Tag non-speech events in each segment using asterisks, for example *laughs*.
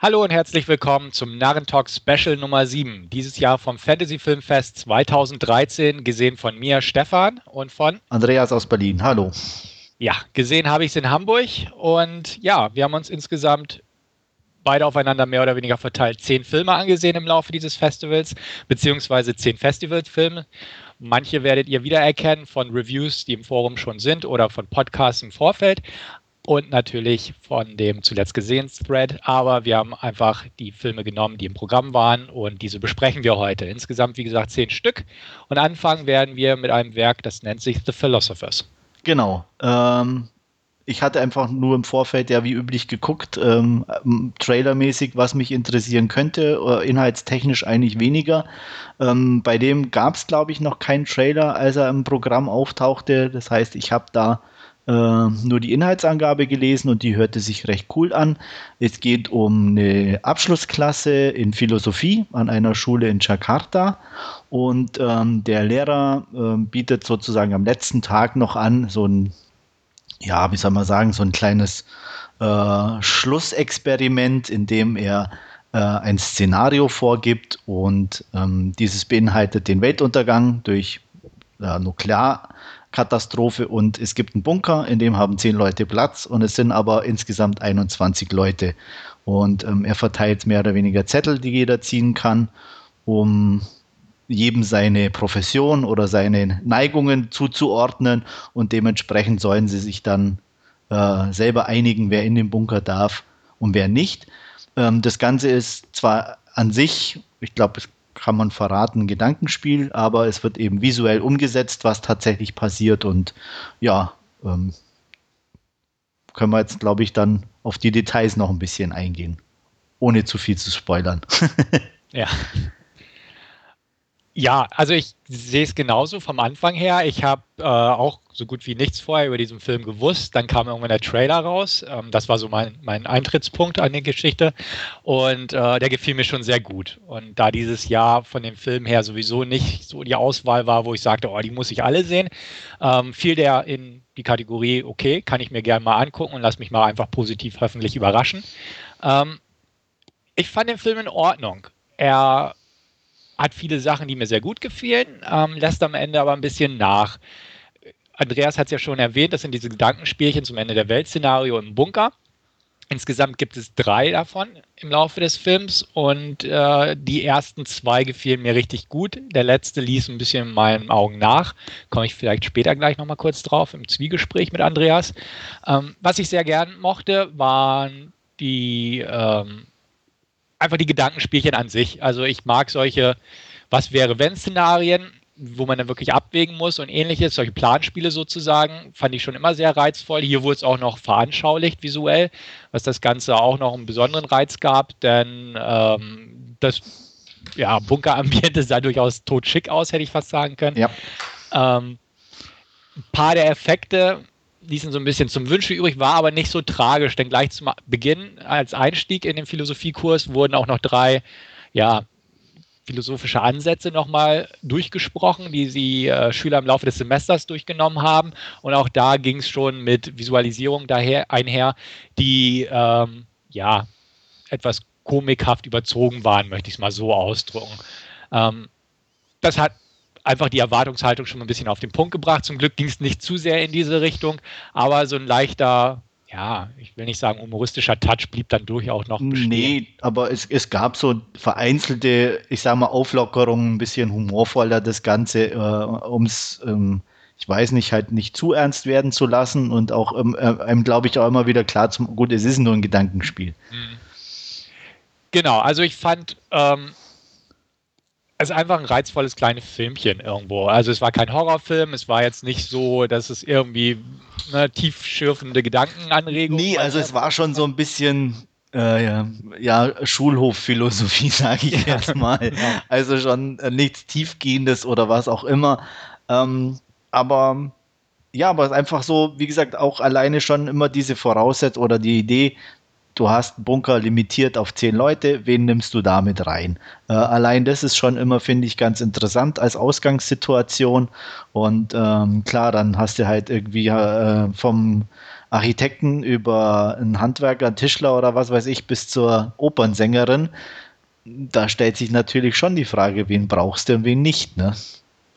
Hallo und herzlich willkommen zum Narrentalk Special Nummer 7. Dieses Jahr vom Fantasy Filmfest 2013, gesehen von mir, Stefan, und von Andreas aus Berlin. Hallo. Ja, gesehen habe ich es in Hamburg und ja, wir haben uns insgesamt beide aufeinander mehr oder weniger verteilt zehn Filme angesehen im Laufe dieses Festivals, beziehungsweise zehn Festivalfilme. Manche werdet ihr wiedererkennen von Reviews, die im Forum schon sind oder von Podcasts im Vorfeld und natürlich von dem zuletzt gesehenen Thread. Aber wir haben einfach die Filme genommen, die im Programm waren und diese besprechen wir heute. Insgesamt, wie gesagt, zehn Stück. Und anfangen werden wir mit einem Werk, das nennt sich The Philosophers. Genau. Ähm, ich hatte einfach nur im Vorfeld ja wie üblich geguckt, ähm, trailermäßig, was mich interessieren könnte, äh, inhaltstechnisch eigentlich weniger. Ähm, bei dem gab es, glaube ich, noch keinen Trailer, als er im Programm auftauchte. Das heißt, ich habe da äh, nur die Inhaltsangabe gelesen und die hörte sich recht cool an. Es geht um eine Abschlussklasse in Philosophie an einer Schule in Jakarta und ähm, der Lehrer äh, bietet sozusagen am letzten Tag noch an, so ein, ja, wie soll man sagen, so ein kleines äh, Schlussexperiment, in dem er äh, ein Szenario vorgibt und ähm, dieses beinhaltet den Weltuntergang durch äh, Nuklear Katastrophe und es gibt einen Bunker, in dem haben zehn Leute Platz und es sind aber insgesamt 21 Leute. Und ähm, er verteilt mehr oder weniger Zettel, die jeder ziehen kann, um jedem seine Profession oder seine Neigungen zuzuordnen und dementsprechend sollen sie sich dann äh, selber einigen, wer in den Bunker darf und wer nicht. Ähm, das Ganze ist zwar an sich, ich glaube, kann man verraten, Gedankenspiel, aber es wird eben visuell umgesetzt, was tatsächlich passiert und ja, ähm, können wir jetzt, glaube ich, dann auf die Details noch ein bisschen eingehen, ohne zu viel zu spoilern. *laughs* ja. Ja, also ich sehe es genauso vom Anfang her. Ich habe äh, auch so gut wie nichts vorher über diesen Film gewusst. Dann kam irgendwann der Trailer raus. Ähm, das war so mein, mein Eintrittspunkt an die Geschichte. Und äh, der gefiel mir schon sehr gut. Und da dieses Jahr von dem Film her sowieso nicht so die Auswahl war, wo ich sagte, oh, die muss ich alle sehen, ähm, fiel der in die Kategorie, okay, kann ich mir gerne mal angucken und lass mich mal einfach positiv hoffentlich überraschen. Ähm, ich fand den Film in Ordnung. Er hat viele Sachen, die mir sehr gut gefielen, ähm, lässt am Ende aber ein bisschen nach. Andreas hat es ja schon erwähnt, das sind diese Gedankenspielchen zum Ende der Welt-Szenario im Bunker. Insgesamt gibt es drei davon im Laufe des Films und äh, die ersten zwei gefielen mir richtig gut. Der letzte ließ ein bisschen in meinen Augen nach. Komme ich vielleicht später gleich nochmal kurz drauf im Zwiegespräch mit Andreas. Ähm, was ich sehr gern mochte, waren die ähm, einfach die Gedankenspielchen an sich. Also ich mag solche Was wäre wenn Szenarien, wo man dann wirklich abwägen muss und ähnliches, solche Planspiele sozusagen, fand ich schon immer sehr reizvoll. Hier wurde es auch noch veranschaulicht visuell, was das Ganze auch noch einen besonderen Reiz gab, denn ähm, das ja, Bunkerambiente *laughs* sah durchaus totschick aus, hätte ich fast sagen können. Ja. Ähm, ein paar der Effekte ließen so ein bisschen zum Wünsche übrig, war aber nicht so tragisch, denn gleich zum Beginn als Einstieg in den Philosophiekurs wurden auch noch drei, ja, philosophische Ansätze nochmal durchgesprochen, die die äh, Schüler im Laufe des Semesters durchgenommen haben. Und auch da ging es schon mit Visualisierung daher einher, die ähm, ja etwas komikhaft überzogen waren, möchte ich es mal so ausdrücken. Ähm, das hat einfach die Erwartungshaltung schon ein bisschen auf den Punkt gebracht. Zum Glück ging es nicht zu sehr in diese Richtung, aber so ein leichter, ja, ich will nicht sagen humoristischer Touch blieb dann durchaus noch bestehen. Nee, aber es, es gab so vereinzelte, ich sage mal, Auflockerungen, ein bisschen humorvoller das Ganze, äh, um es, ähm, ich weiß nicht, halt nicht zu ernst werden zu lassen und auch ähm, äh, einem, glaube ich, auch immer wieder klar zum, gut, es ist nur ein Gedankenspiel. Mhm. Genau, also ich fand, ähm, es ist einfach ein reizvolles kleines Filmchen irgendwo. Also es war kein Horrorfilm, es war jetzt nicht so, dass es irgendwie ne, tiefschürfende Gedankenanregungen. Nee, also es war schon so ein bisschen äh, ja, ja, Schulhofphilosophie, *laughs* sage ich jetzt mal. ja. Also schon äh, nichts Tiefgehendes oder was auch immer. Ähm, aber ja, aber einfach so, wie gesagt, auch alleine schon immer diese Voraussetzung oder die Idee, du hast einen Bunker limitiert auf zehn Leute, wen nimmst du damit rein? Äh, allein das ist schon immer, finde ich, ganz interessant als Ausgangssituation. Und ähm, klar, dann hast du halt irgendwie äh, vom Architekten über einen Handwerker, einen Tischler oder was weiß ich, bis zur Opernsängerin. Da stellt sich natürlich schon die Frage, wen brauchst du und wen nicht, ne?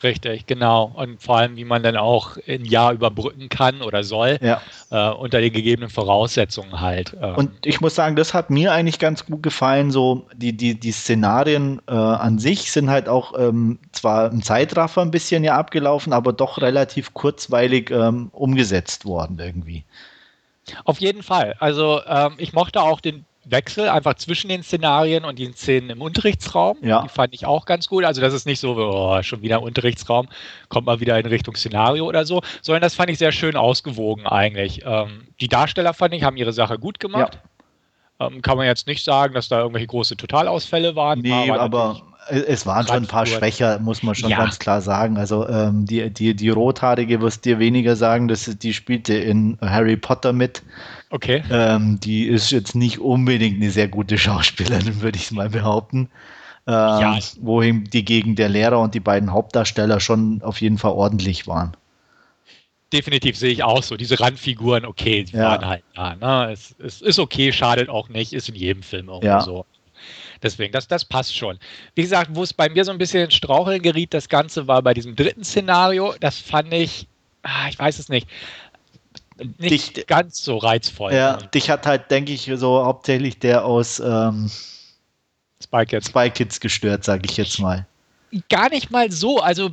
Richtig, genau. Und vor allem, wie man dann auch ein Jahr überbrücken kann oder soll, ja. äh, unter den gegebenen Voraussetzungen halt. Ähm. Und ich muss sagen, das hat mir eigentlich ganz gut gefallen. So die, die, die Szenarien äh, an sich sind halt auch ähm, zwar im Zeitraffer ein bisschen ja abgelaufen, aber doch relativ kurzweilig ähm, umgesetzt worden irgendwie. Auf jeden Fall. Also ähm, ich mochte auch den Wechsel einfach zwischen den Szenarien und den Szenen im Unterrichtsraum. Ja. Die fand ich auch ganz gut. Also das ist nicht so, oh, schon wieder Unterrichtsraum, kommt mal wieder in Richtung Szenario oder so, sondern das fand ich sehr schön ausgewogen eigentlich. Ähm, die Darsteller fand ich, haben ihre Sache gut gemacht. Ja. Ähm, kann man jetzt nicht sagen, dass da irgendwelche große Totalausfälle waren. Nee, aber es waren schon ein paar Schwächer, muss man schon ja. ganz klar sagen. Also ähm, die, die, die Rothaarige wirst dir weniger sagen, dass die spielte in Harry Potter mit. Okay. Ähm, die ist jetzt nicht unbedingt eine sehr gute Schauspielerin, würde ich mal behaupten. Ähm, ja. Wohin die gegen der Lehrer und die beiden Hauptdarsteller schon auf jeden Fall ordentlich waren. Definitiv sehe ich auch so. Diese Randfiguren, okay, die ja. waren halt da. Ne? Es, es, ist okay, schadet auch nicht, ist in jedem Film irgendwie ja. so. Deswegen, das, das passt schon. Wie gesagt, wo es bei mir so ein bisschen in Straucheln geriet, das Ganze war bei diesem dritten Szenario. Das fand ich, ah, ich weiß es nicht nicht dich, ganz so reizvoll. Ja, dich hat halt, denke ich, so hauptsächlich der aus ähm, Spy, Kids. Spy Kids gestört, sage ich jetzt mal. Gar nicht mal so, also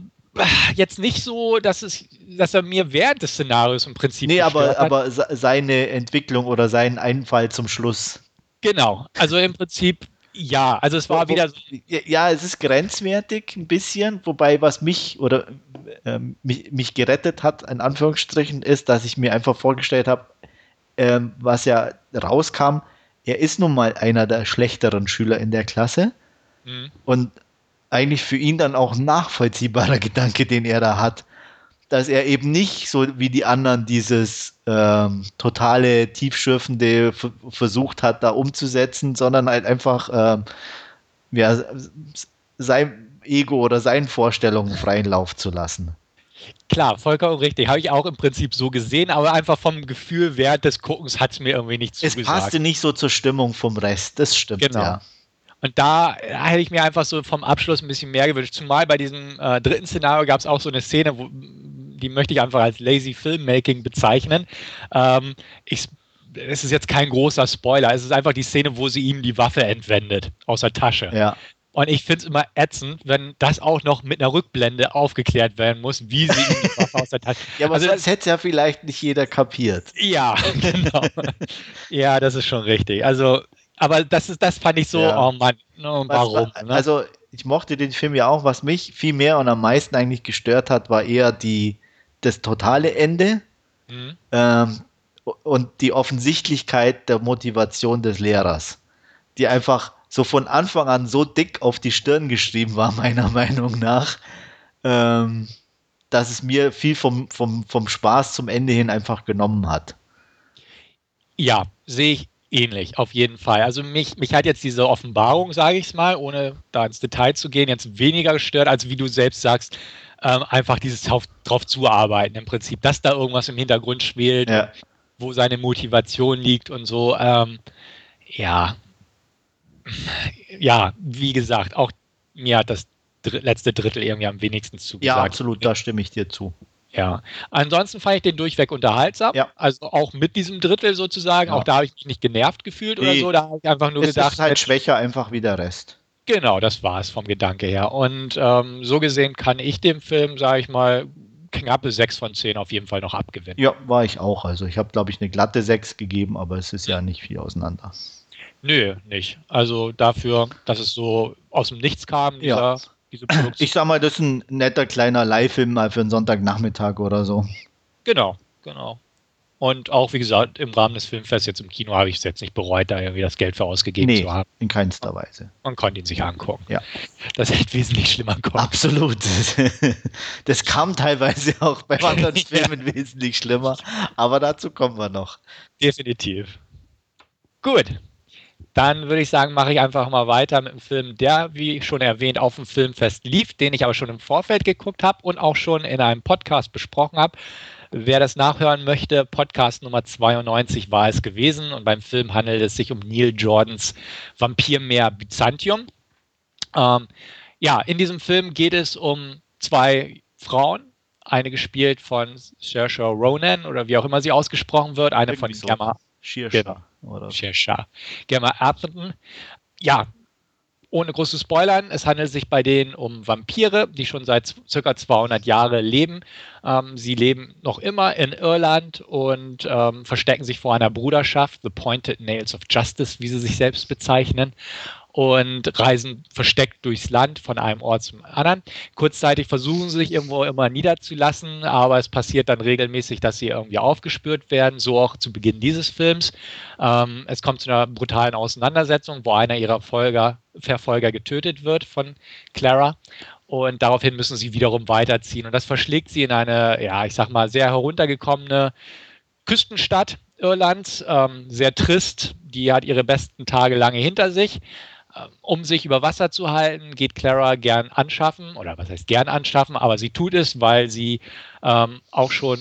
jetzt nicht so, dass, es, dass er mir während des Szenarios im Prinzip. Nee, aber, hat. aber seine Entwicklung oder sein Einfall zum Schluss. Genau, also im Prinzip ja, also es war wo, wieder so. Ja, es ist grenzwertig ein bisschen, wobei was mich oder ähm, mich, mich gerettet hat, in Anführungsstrichen, ist, dass ich mir einfach vorgestellt habe, ähm, was ja rauskam, er ist nun mal einer der schlechteren Schüler in der Klasse mhm. und eigentlich für ihn dann auch nachvollziehbarer *laughs* Gedanke, den er da hat dass er eben nicht so wie die anderen dieses ähm, totale tiefschürfende versucht hat, da umzusetzen, sondern halt einfach ähm, ja, sein Ego oder seinen Vorstellungen freien Lauf zu lassen. Klar, vollkommen richtig. Habe ich auch im Prinzip so gesehen, aber einfach vom Gefühl während des Guckens hat es mir irgendwie nicht zugesagt. Es passte nicht so zur Stimmung vom Rest, das stimmt, genau. ja. Und da hätte ich mir einfach so vom Abschluss ein bisschen mehr gewünscht. Zumal bei diesem äh, dritten Szenario gab es auch so eine Szene, wo, die möchte ich einfach als lazy Filmmaking bezeichnen. Ähm, ich, es ist jetzt kein großer Spoiler, es ist einfach die Szene, wo sie ihm die Waffe entwendet aus der Tasche. Ja. Und ich finde es immer ätzend, wenn das auch noch mit einer Rückblende aufgeklärt werden muss, wie sie ihm die Waffe aus der Tasche. *laughs* Ja, aber also, das hätte ja vielleicht nicht jeder kapiert. Ja, *laughs* genau. ja, das ist schon richtig. Also, aber das ist, das fand ich so, ja. oh Mann, no, warum? Was, ne? Also, ich mochte den Film ja auch. Was mich viel mehr und am meisten eigentlich gestört hat, war eher die, das totale Ende mhm. ähm, und die Offensichtlichkeit der Motivation des Lehrers, die einfach so von Anfang an so dick auf die Stirn geschrieben war, *laughs* meiner Meinung nach, ähm, dass es mir viel vom, vom, vom Spaß zum Ende hin einfach genommen hat. Ja, sehe ich ähnlich, auf jeden Fall. Also mich, mich hat jetzt diese Offenbarung, sage ich es mal, ohne da ins Detail zu gehen, jetzt weniger gestört, als wie du selbst sagst, ähm, einfach dieses drauf, drauf zuarbeiten im Prinzip, dass da irgendwas im Hintergrund schwelt, ja. wo seine Motivation liegt und so. Ähm, ja, ja, wie gesagt, auch mir hat das dr letzte Drittel irgendwie am wenigsten zugesagt. Ja, absolut, da stimme ich dir zu. Ja, ansonsten fand ich den durchweg unterhaltsam. Ja. Also auch mit diesem Drittel sozusagen. Ja. Auch da habe ich mich nicht genervt gefühlt nee. oder so. Da habe ich einfach nur es gedacht. Es ist halt schwächer einfach wie der Rest. Genau, das war es vom Gedanke her. Und ähm, so gesehen kann ich dem Film, sage ich mal, knappe 6 von 10 auf jeden Fall noch abgewinnen. Ja, war ich auch. Also ich habe, glaube ich, eine glatte 6 gegeben, aber es ist ja nicht viel auseinander. Nö, nicht. Also dafür, dass es so aus dem Nichts kam, dieser, ja. diese Produktion. Ich sag mal, das ist ein netter kleiner Leihfilm mal für einen Sonntagnachmittag oder so. Genau, genau. Und auch, wie gesagt, im Rahmen des Filmfests jetzt im Kino habe ich es jetzt nicht bereut, da irgendwie das Geld für ausgegeben nee, zu haben. in keinster Weise. Man konnte ihn sich angucken. Ja. Das hätte wesentlich schlimmer kommen. Absolut. *laughs* Das kam teilweise auch bei anderen *laughs* Filmen ja. wesentlich schlimmer, aber dazu kommen wir noch. Definitiv. Gut. Dann würde ich sagen, mache ich einfach mal weiter mit einem Film, der, wie schon erwähnt, auf dem Filmfest lief, den ich aber schon im Vorfeld geguckt habe und auch schon in einem Podcast besprochen habe. Wer das nachhören möchte, Podcast Nummer 92 war es gewesen und beim Film handelt es sich um Neil Jordans Vampirmeer Byzantium. Ähm, ja, in diesem Film geht es um zwei Frauen, eine gespielt von Saoirse Ronan oder wie auch immer sie ausgesprochen wird, eine Irgendwie von so. Gemma Shearsha oder Shearsha. Gemma Atherton. Ja, ohne große Spoilern, es handelt sich bei denen um Vampire, die schon seit circa 200 Jahren leben. Ähm, sie leben noch immer in Irland und ähm, verstecken sich vor einer Bruderschaft, The Pointed Nails of Justice, wie sie sich selbst bezeichnen und reisen versteckt durchs Land von einem Ort zum anderen. Kurzzeitig versuchen sie sich irgendwo immer niederzulassen, aber es passiert dann regelmäßig, dass sie irgendwie aufgespürt werden, so auch zu Beginn dieses Films. Ähm, es kommt zu einer brutalen Auseinandersetzung, wo einer ihrer Folger, Verfolger getötet wird von Clara und daraufhin müssen sie wiederum weiterziehen und das verschlägt sie in eine, ja, ich sag mal, sehr heruntergekommene Küstenstadt Irlands, ähm, sehr trist. Die hat ihre besten Tage lange hinter sich. Ähm, um sich über Wasser zu halten, geht Clara gern anschaffen, oder was heißt gern anschaffen, aber sie tut es, weil sie ähm, auch schon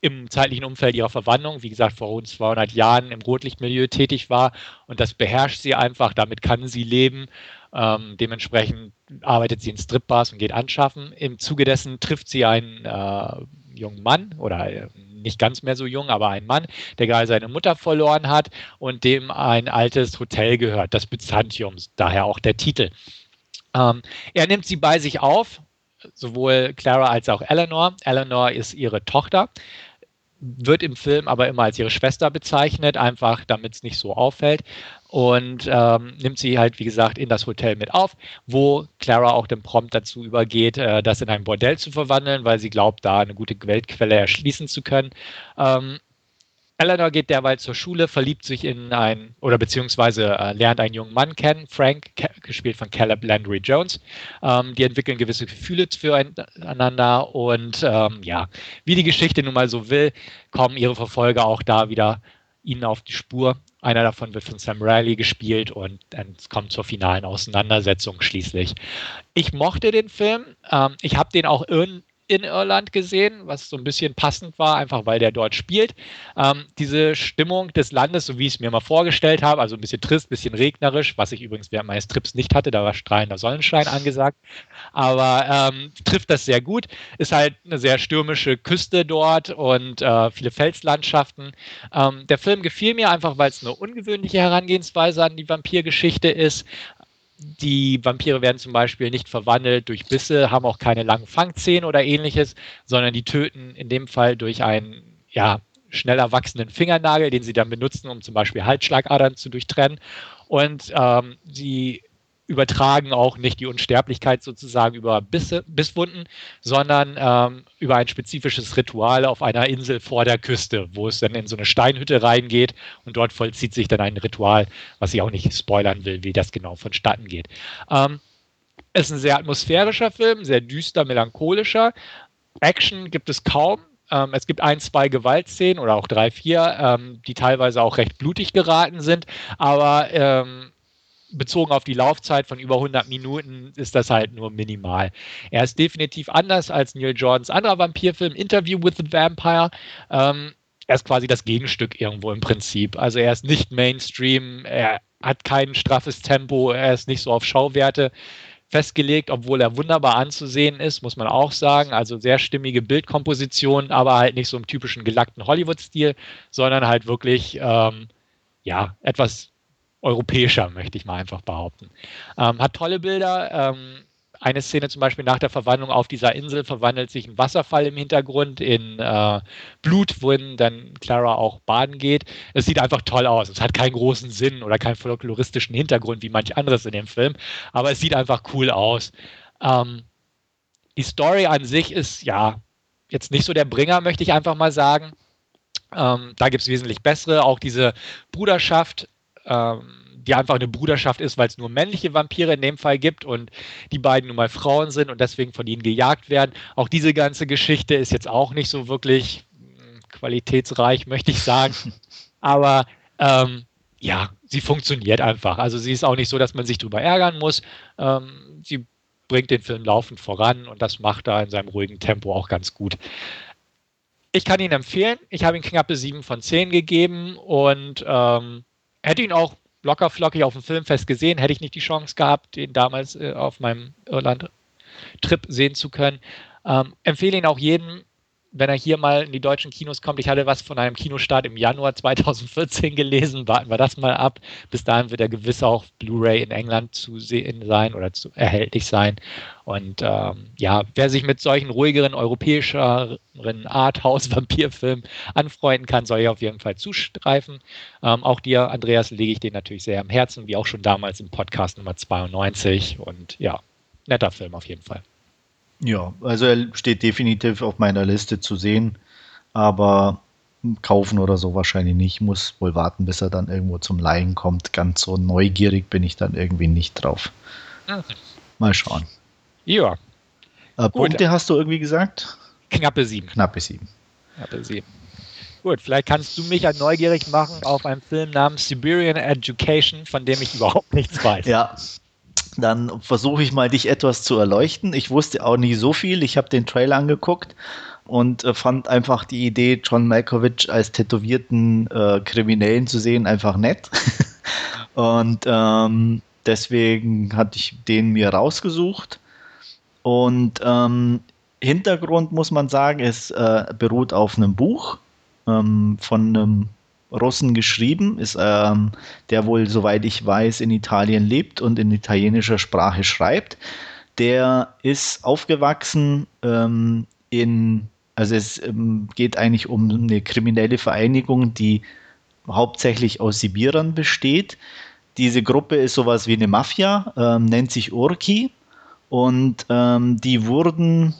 im zeitlichen Umfeld ihrer Verwandlung, wie gesagt, vor rund 200 Jahren im Rotlichtmilieu tätig war und das beherrscht sie einfach, damit kann sie leben. Ähm, dementsprechend arbeitet sie in Stripbars und geht anschaffen. Im Zuge dessen trifft sie einen äh, jungen Mann oder äh, nicht ganz mehr so jung, aber ein Mann, der gerade seine Mutter verloren hat und dem ein altes Hotel gehört, das Byzantium, daher auch der Titel. Ähm, er nimmt sie bei sich auf, sowohl Clara als auch Eleanor. Eleanor ist ihre Tochter wird im Film aber immer als ihre Schwester bezeichnet, einfach damit es nicht so auffällt. Und ähm, nimmt sie halt, wie gesagt, in das Hotel mit auf, wo Clara auch dann prompt dazu übergeht, äh, das in ein Bordell zu verwandeln, weil sie glaubt, da eine gute Geldquelle erschließen zu können. Ähm, Eleanor geht derweil zur Schule, verliebt sich in ein, oder beziehungsweise äh, lernt einen jungen Mann kennen, Frank, gespielt von Caleb Landry Jones. Ähm, die entwickeln gewisse Gefühle füreinander und ähm, ja, wie die Geschichte nun mal so will, kommen ihre Verfolger auch da wieder ihnen auf die Spur. Einer davon wird von Sam Riley gespielt und es kommt zur finalen Auseinandersetzung schließlich. Ich mochte den Film. Ähm, ich habe den auch in, in Irland gesehen, was so ein bisschen passend war, einfach weil der dort spielt. Ähm, diese Stimmung des Landes, so wie ich es mir mal vorgestellt habe, also ein bisschen trist, ein bisschen regnerisch, was ich übrigens während meines Trips nicht hatte, da war strahlender Sonnenschein angesagt, aber ähm, trifft das sehr gut. Ist halt eine sehr stürmische Küste dort und äh, viele Felslandschaften. Ähm, der Film gefiel mir einfach, weil es eine ungewöhnliche Herangehensweise an die Vampirgeschichte ist. Die Vampire werden zum Beispiel nicht verwandelt durch Bisse, haben auch keine langen Fangzähne oder ähnliches, sondern die töten in dem Fall durch einen ja, schneller wachsenden Fingernagel, den sie dann benutzen, um zum Beispiel Halsschlagadern zu durchtrennen. Und ähm, sie übertragen auch nicht die Unsterblichkeit sozusagen über Bisse, Bisswunden, sondern ähm, über ein spezifisches Ritual auf einer Insel vor der Küste, wo es dann in so eine Steinhütte reingeht und dort vollzieht sich dann ein Ritual, was ich auch nicht spoilern will, wie das genau vonstatten geht. Ähm, es ist ein sehr atmosphärischer Film, sehr düster, melancholischer. Action gibt es kaum. Ähm, es gibt ein, zwei Gewaltszenen oder auch drei, vier, ähm, die teilweise auch recht blutig geraten sind, aber ähm, bezogen auf die Laufzeit von über 100 Minuten ist das halt nur minimal. Er ist definitiv anders als Neil Jordans anderer Vampirfilm Interview with the Vampire. Ähm, er ist quasi das Gegenstück irgendwo im Prinzip. Also er ist nicht Mainstream, er hat kein straffes Tempo, er ist nicht so auf Schauwerte festgelegt, obwohl er wunderbar anzusehen ist, muss man auch sagen. Also sehr stimmige Bildkomposition, aber halt nicht so im typischen gelackten Hollywood-Stil, sondern halt wirklich ähm, ja etwas europäischer, möchte ich mal einfach behaupten. Ähm, hat tolle Bilder. Ähm, eine Szene zum Beispiel nach der Verwandlung auf dieser Insel verwandelt sich ein Wasserfall im Hintergrund in äh, Blut, wohin dann Clara auch baden geht. Es sieht einfach toll aus. Es hat keinen großen Sinn oder keinen folkloristischen Hintergrund wie manch anderes in dem Film, aber es sieht einfach cool aus. Ähm, die Story an sich ist ja jetzt nicht so der Bringer, möchte ich einfach mal sagen. Ähm, da gibt es wesentlich bessere. Auch diese Bruderschaft die einfach eine Bruderschaft ist, weil es nur männliche Vampire in dem Fall gibt und die beiden nun mal Frauen sind und deswegen von ihnen gejagt werden. Auch diese ganze Geschichte ist jetzt auch nicht so wirklich hm, qualitätsreich, möchte ich sagen. *laughs* Aber ähm, ja, sie funktioniert einfach. Also sie ist auch nicht so, dass man sich drüber ärgern muss. Ähm, sie bringt den Film laufend voran und das macht er in seinem ruhigen Tempo auch ganz gut. ich kann ihn empfehlen. Ich habe ihm knappe 7 von 10 gegeben und ähm, hätte ihn auch locker flockig auf dem Filmfest gesehen, hätte ich nicht die Chance gehabt, den damals äh, auf meinem Irland-Trip sehen zu können. Ähm, empfehle ihn auch jedem, wenn er hier mal in die deutschen Kinos kommt. Ich hatte was von einem Kinostart im Januar 2014 *laughs* gelesen. Warten wir das mal ab. Bis dahin wird er gewiss auch Blu-ray in England zu sehen sein oder zu, erhältlich sein. Und ähm, ja, wer sich mit solchen ruhigeren europäischeren Arthouse-Vampirfilmen *laughs* anfreunden kann, soll hier auf jeden Fall zustreifen. Ähm, auch dir, Andreas, lege ich den natürlich sehr am Herzen, wie auch schon damals im Podcast Nummer 92. Und ja, netter Film auf jeden Fall. Ja, also er steht definitiv auf meiner Liste zu sehen, aber kaufen oder so wahrscheinlich nicht. Muss wohl warten, bis er dann irgendwo zum Laien kommt. Ganz so neugierig bin ich dann irgendwie nicht drauf. Mal schauen. Ja. Äh, Punkte hast du irgendwie gesagt? Knappe sieben. Knappe sieben. Knappe sieben. Gut, vielleicht kannst du mich ja neugierig machen auf einen Film namens Siberian Education, von dem ich überhaupt nichts weiß. Ja, dann versuche ich mal, dich etwas zu erleuchten. Ich wusste auch nie so viel. Ich habe den Trailer angeguckt und äh, fand einfach die Idee, John Malkovich als tätowierten äh, Kriminellen zu sehen, einfach nett. *laughs* und ähm, deswegen hatte ich den mir rausgesucht. Und ähm, Hintergrund muss man sagen, es äh, beruht auf einem Buch ähm, von einem Russen geschrieben, ist ähm, der wohl, soweit ich weiß, in Italien lebt und in italienischer Sprache schreibt. Der ist aufgewachsen ähm, in, also es ähm, geht eigentlich um eine kriminelle Vereinigung, die hauptsächlich aus Sibirern besteht. Diese Gruppe ist sowas wie eine Mafia, ähm, nennt sich Urki und ähm, die wurden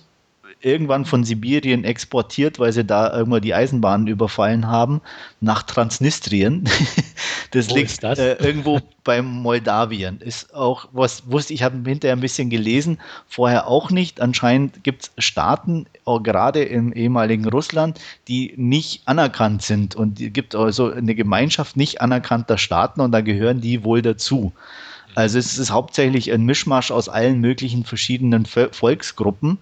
irgendwann von Sibirien exportiert, weil sie da irgendwann die Eisenbahnen überfallen haben, nach Transnistrien. *laughs* das Wo liegt das? Äh, irgendwo beim Moldawien. Ist auch, was wusste ich, habe hinterher ein bisschen gelesen, vorher auch nicht. Anscheinend gibt es Staaten, auch gerade im ehemaligen Russland, die nicht anerkannt sind. Und es gibt also eine Gemeinschaft nicht anerkannter Staaten und da gehören die wohl dazu. Also es ist hauptsächlich ein Mischmasch aus allen möglichen verschiedenen Volksgruppen.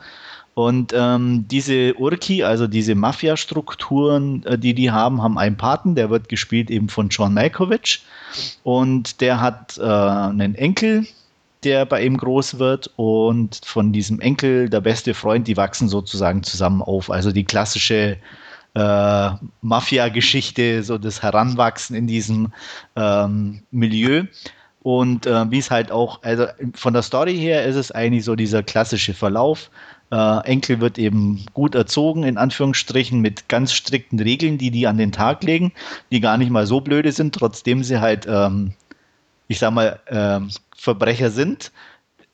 Und ähm, diese Urki, also diese Mafia-Strukturen, äh, die die haben, haben einen Paten, der wird gespielt eben von John Malkovich. Und der hat äh, einen Enkel, der bei ihm groß wird. Und von diesem Enkel, der beste Freund, die wachsen sozusagen zusammen auf. Also die klassische äh, Mafia-Geschichte, so das Heranwachsen in diesem ähm, Milieu. Und äh, wie es halt auch, also von der Story her ist es eigentlich so dieser klassische Verlauf. Äh, Enkel wird eben gut erzogen, in Anführungsstrichen, mit ganz strikten Regeln, die die an den Tag legen, die gar nicht mal so blöde sind, trotzdem sie halt, ähm, ich sag mal, äh, Verbrecher sind,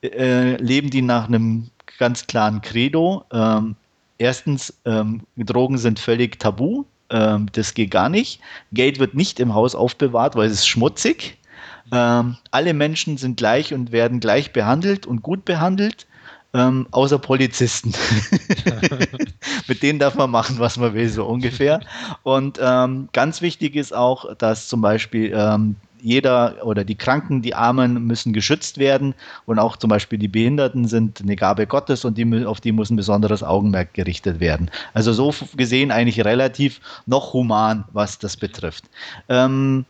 äh, leben die nach einem ganz klaren Credo. Ähm, erstens, ähm, Drogen sind völlig tabu, ähm, das geht gar nicht. Geld wird nicht im Haus aufbewahrt, weil es ist schmutzig. Ähm, alle Menschen sind gleich und werden gleich behandelt und gut behandelt ähm, außer Polizisten. *laughs* Mit denen darf man machen, was man will, so ungefähr. Und ähm, ganz wichtig ist auch, dass zum Beispiel ähm, jeder oder die Kranken, die Armen müssen geschützt werden und auch zum Beispiel die Behinderten sind eine Gabe Gottes und die, auf die muss ein besonderes Augenmerk gerichtet werden. Also so gesehen eigentlich relativ noch human, was das betrifft. Ähm,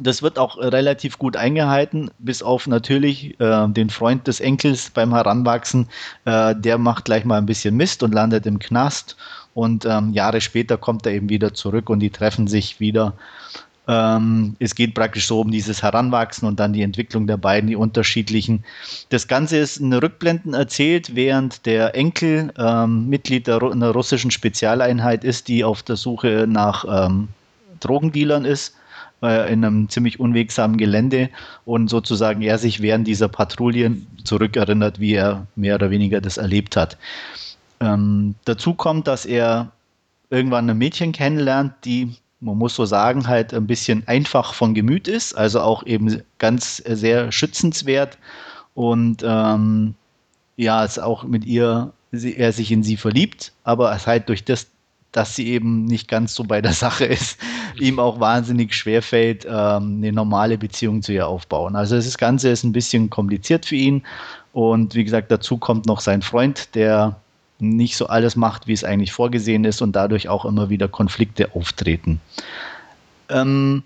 das wird auch relativ gut eingehalten, bis auf natürlich äh, den Freund des Enkels beim Heranwachsen. Äh, der macht gleich mal ein bisschen Mist und landet im Knast. Und ähm, Jahre später kommt er eben wieder zurück und die treffen sich wieder. Ähm, es geht praktisch so um dieses Heranwachsen und dann die Entwicklung der beiden, die unterschiedlichen. Das Ganze ist in Rückblenden erzählt, während der Enkel ähm, Mitglied der, einer russischen Spezialeinheit ist, die auf der Suche nach ähm, Drogendealern ist äh, in einem ziemlich unwegsamen Gelände und sozusagen er sich während dieser Patrouillen zurückerinnert, wie er mehr oder weniger das erlebt hat. Ähm, dazu kommt, dass er irgendwann ein Mädchen kennenlernt, die, man muss so sagen, halt ein bisschen einfach von Gemüt ist, also auch eben ganz sehr schützenswert und ähm, ja, es auch mit ihr, er sich in sie verliebt, aber es halt durch das, dass sie eben nicht ganz so bei der *laughs* Sache ist, ihm auch wahnsinnig schwerfällt, ähm, eine normale Beziehung zu ihr aufbauen. Also das Ganze ist ein bisschen kompliziert für ihn. Und wie gesagt, dazu kommt noch sein Freund, der nicht so alles macht, wie es eigentlich vorgesehen ist und dadurch auch immer wieder Konflikte auftreten. Ähm,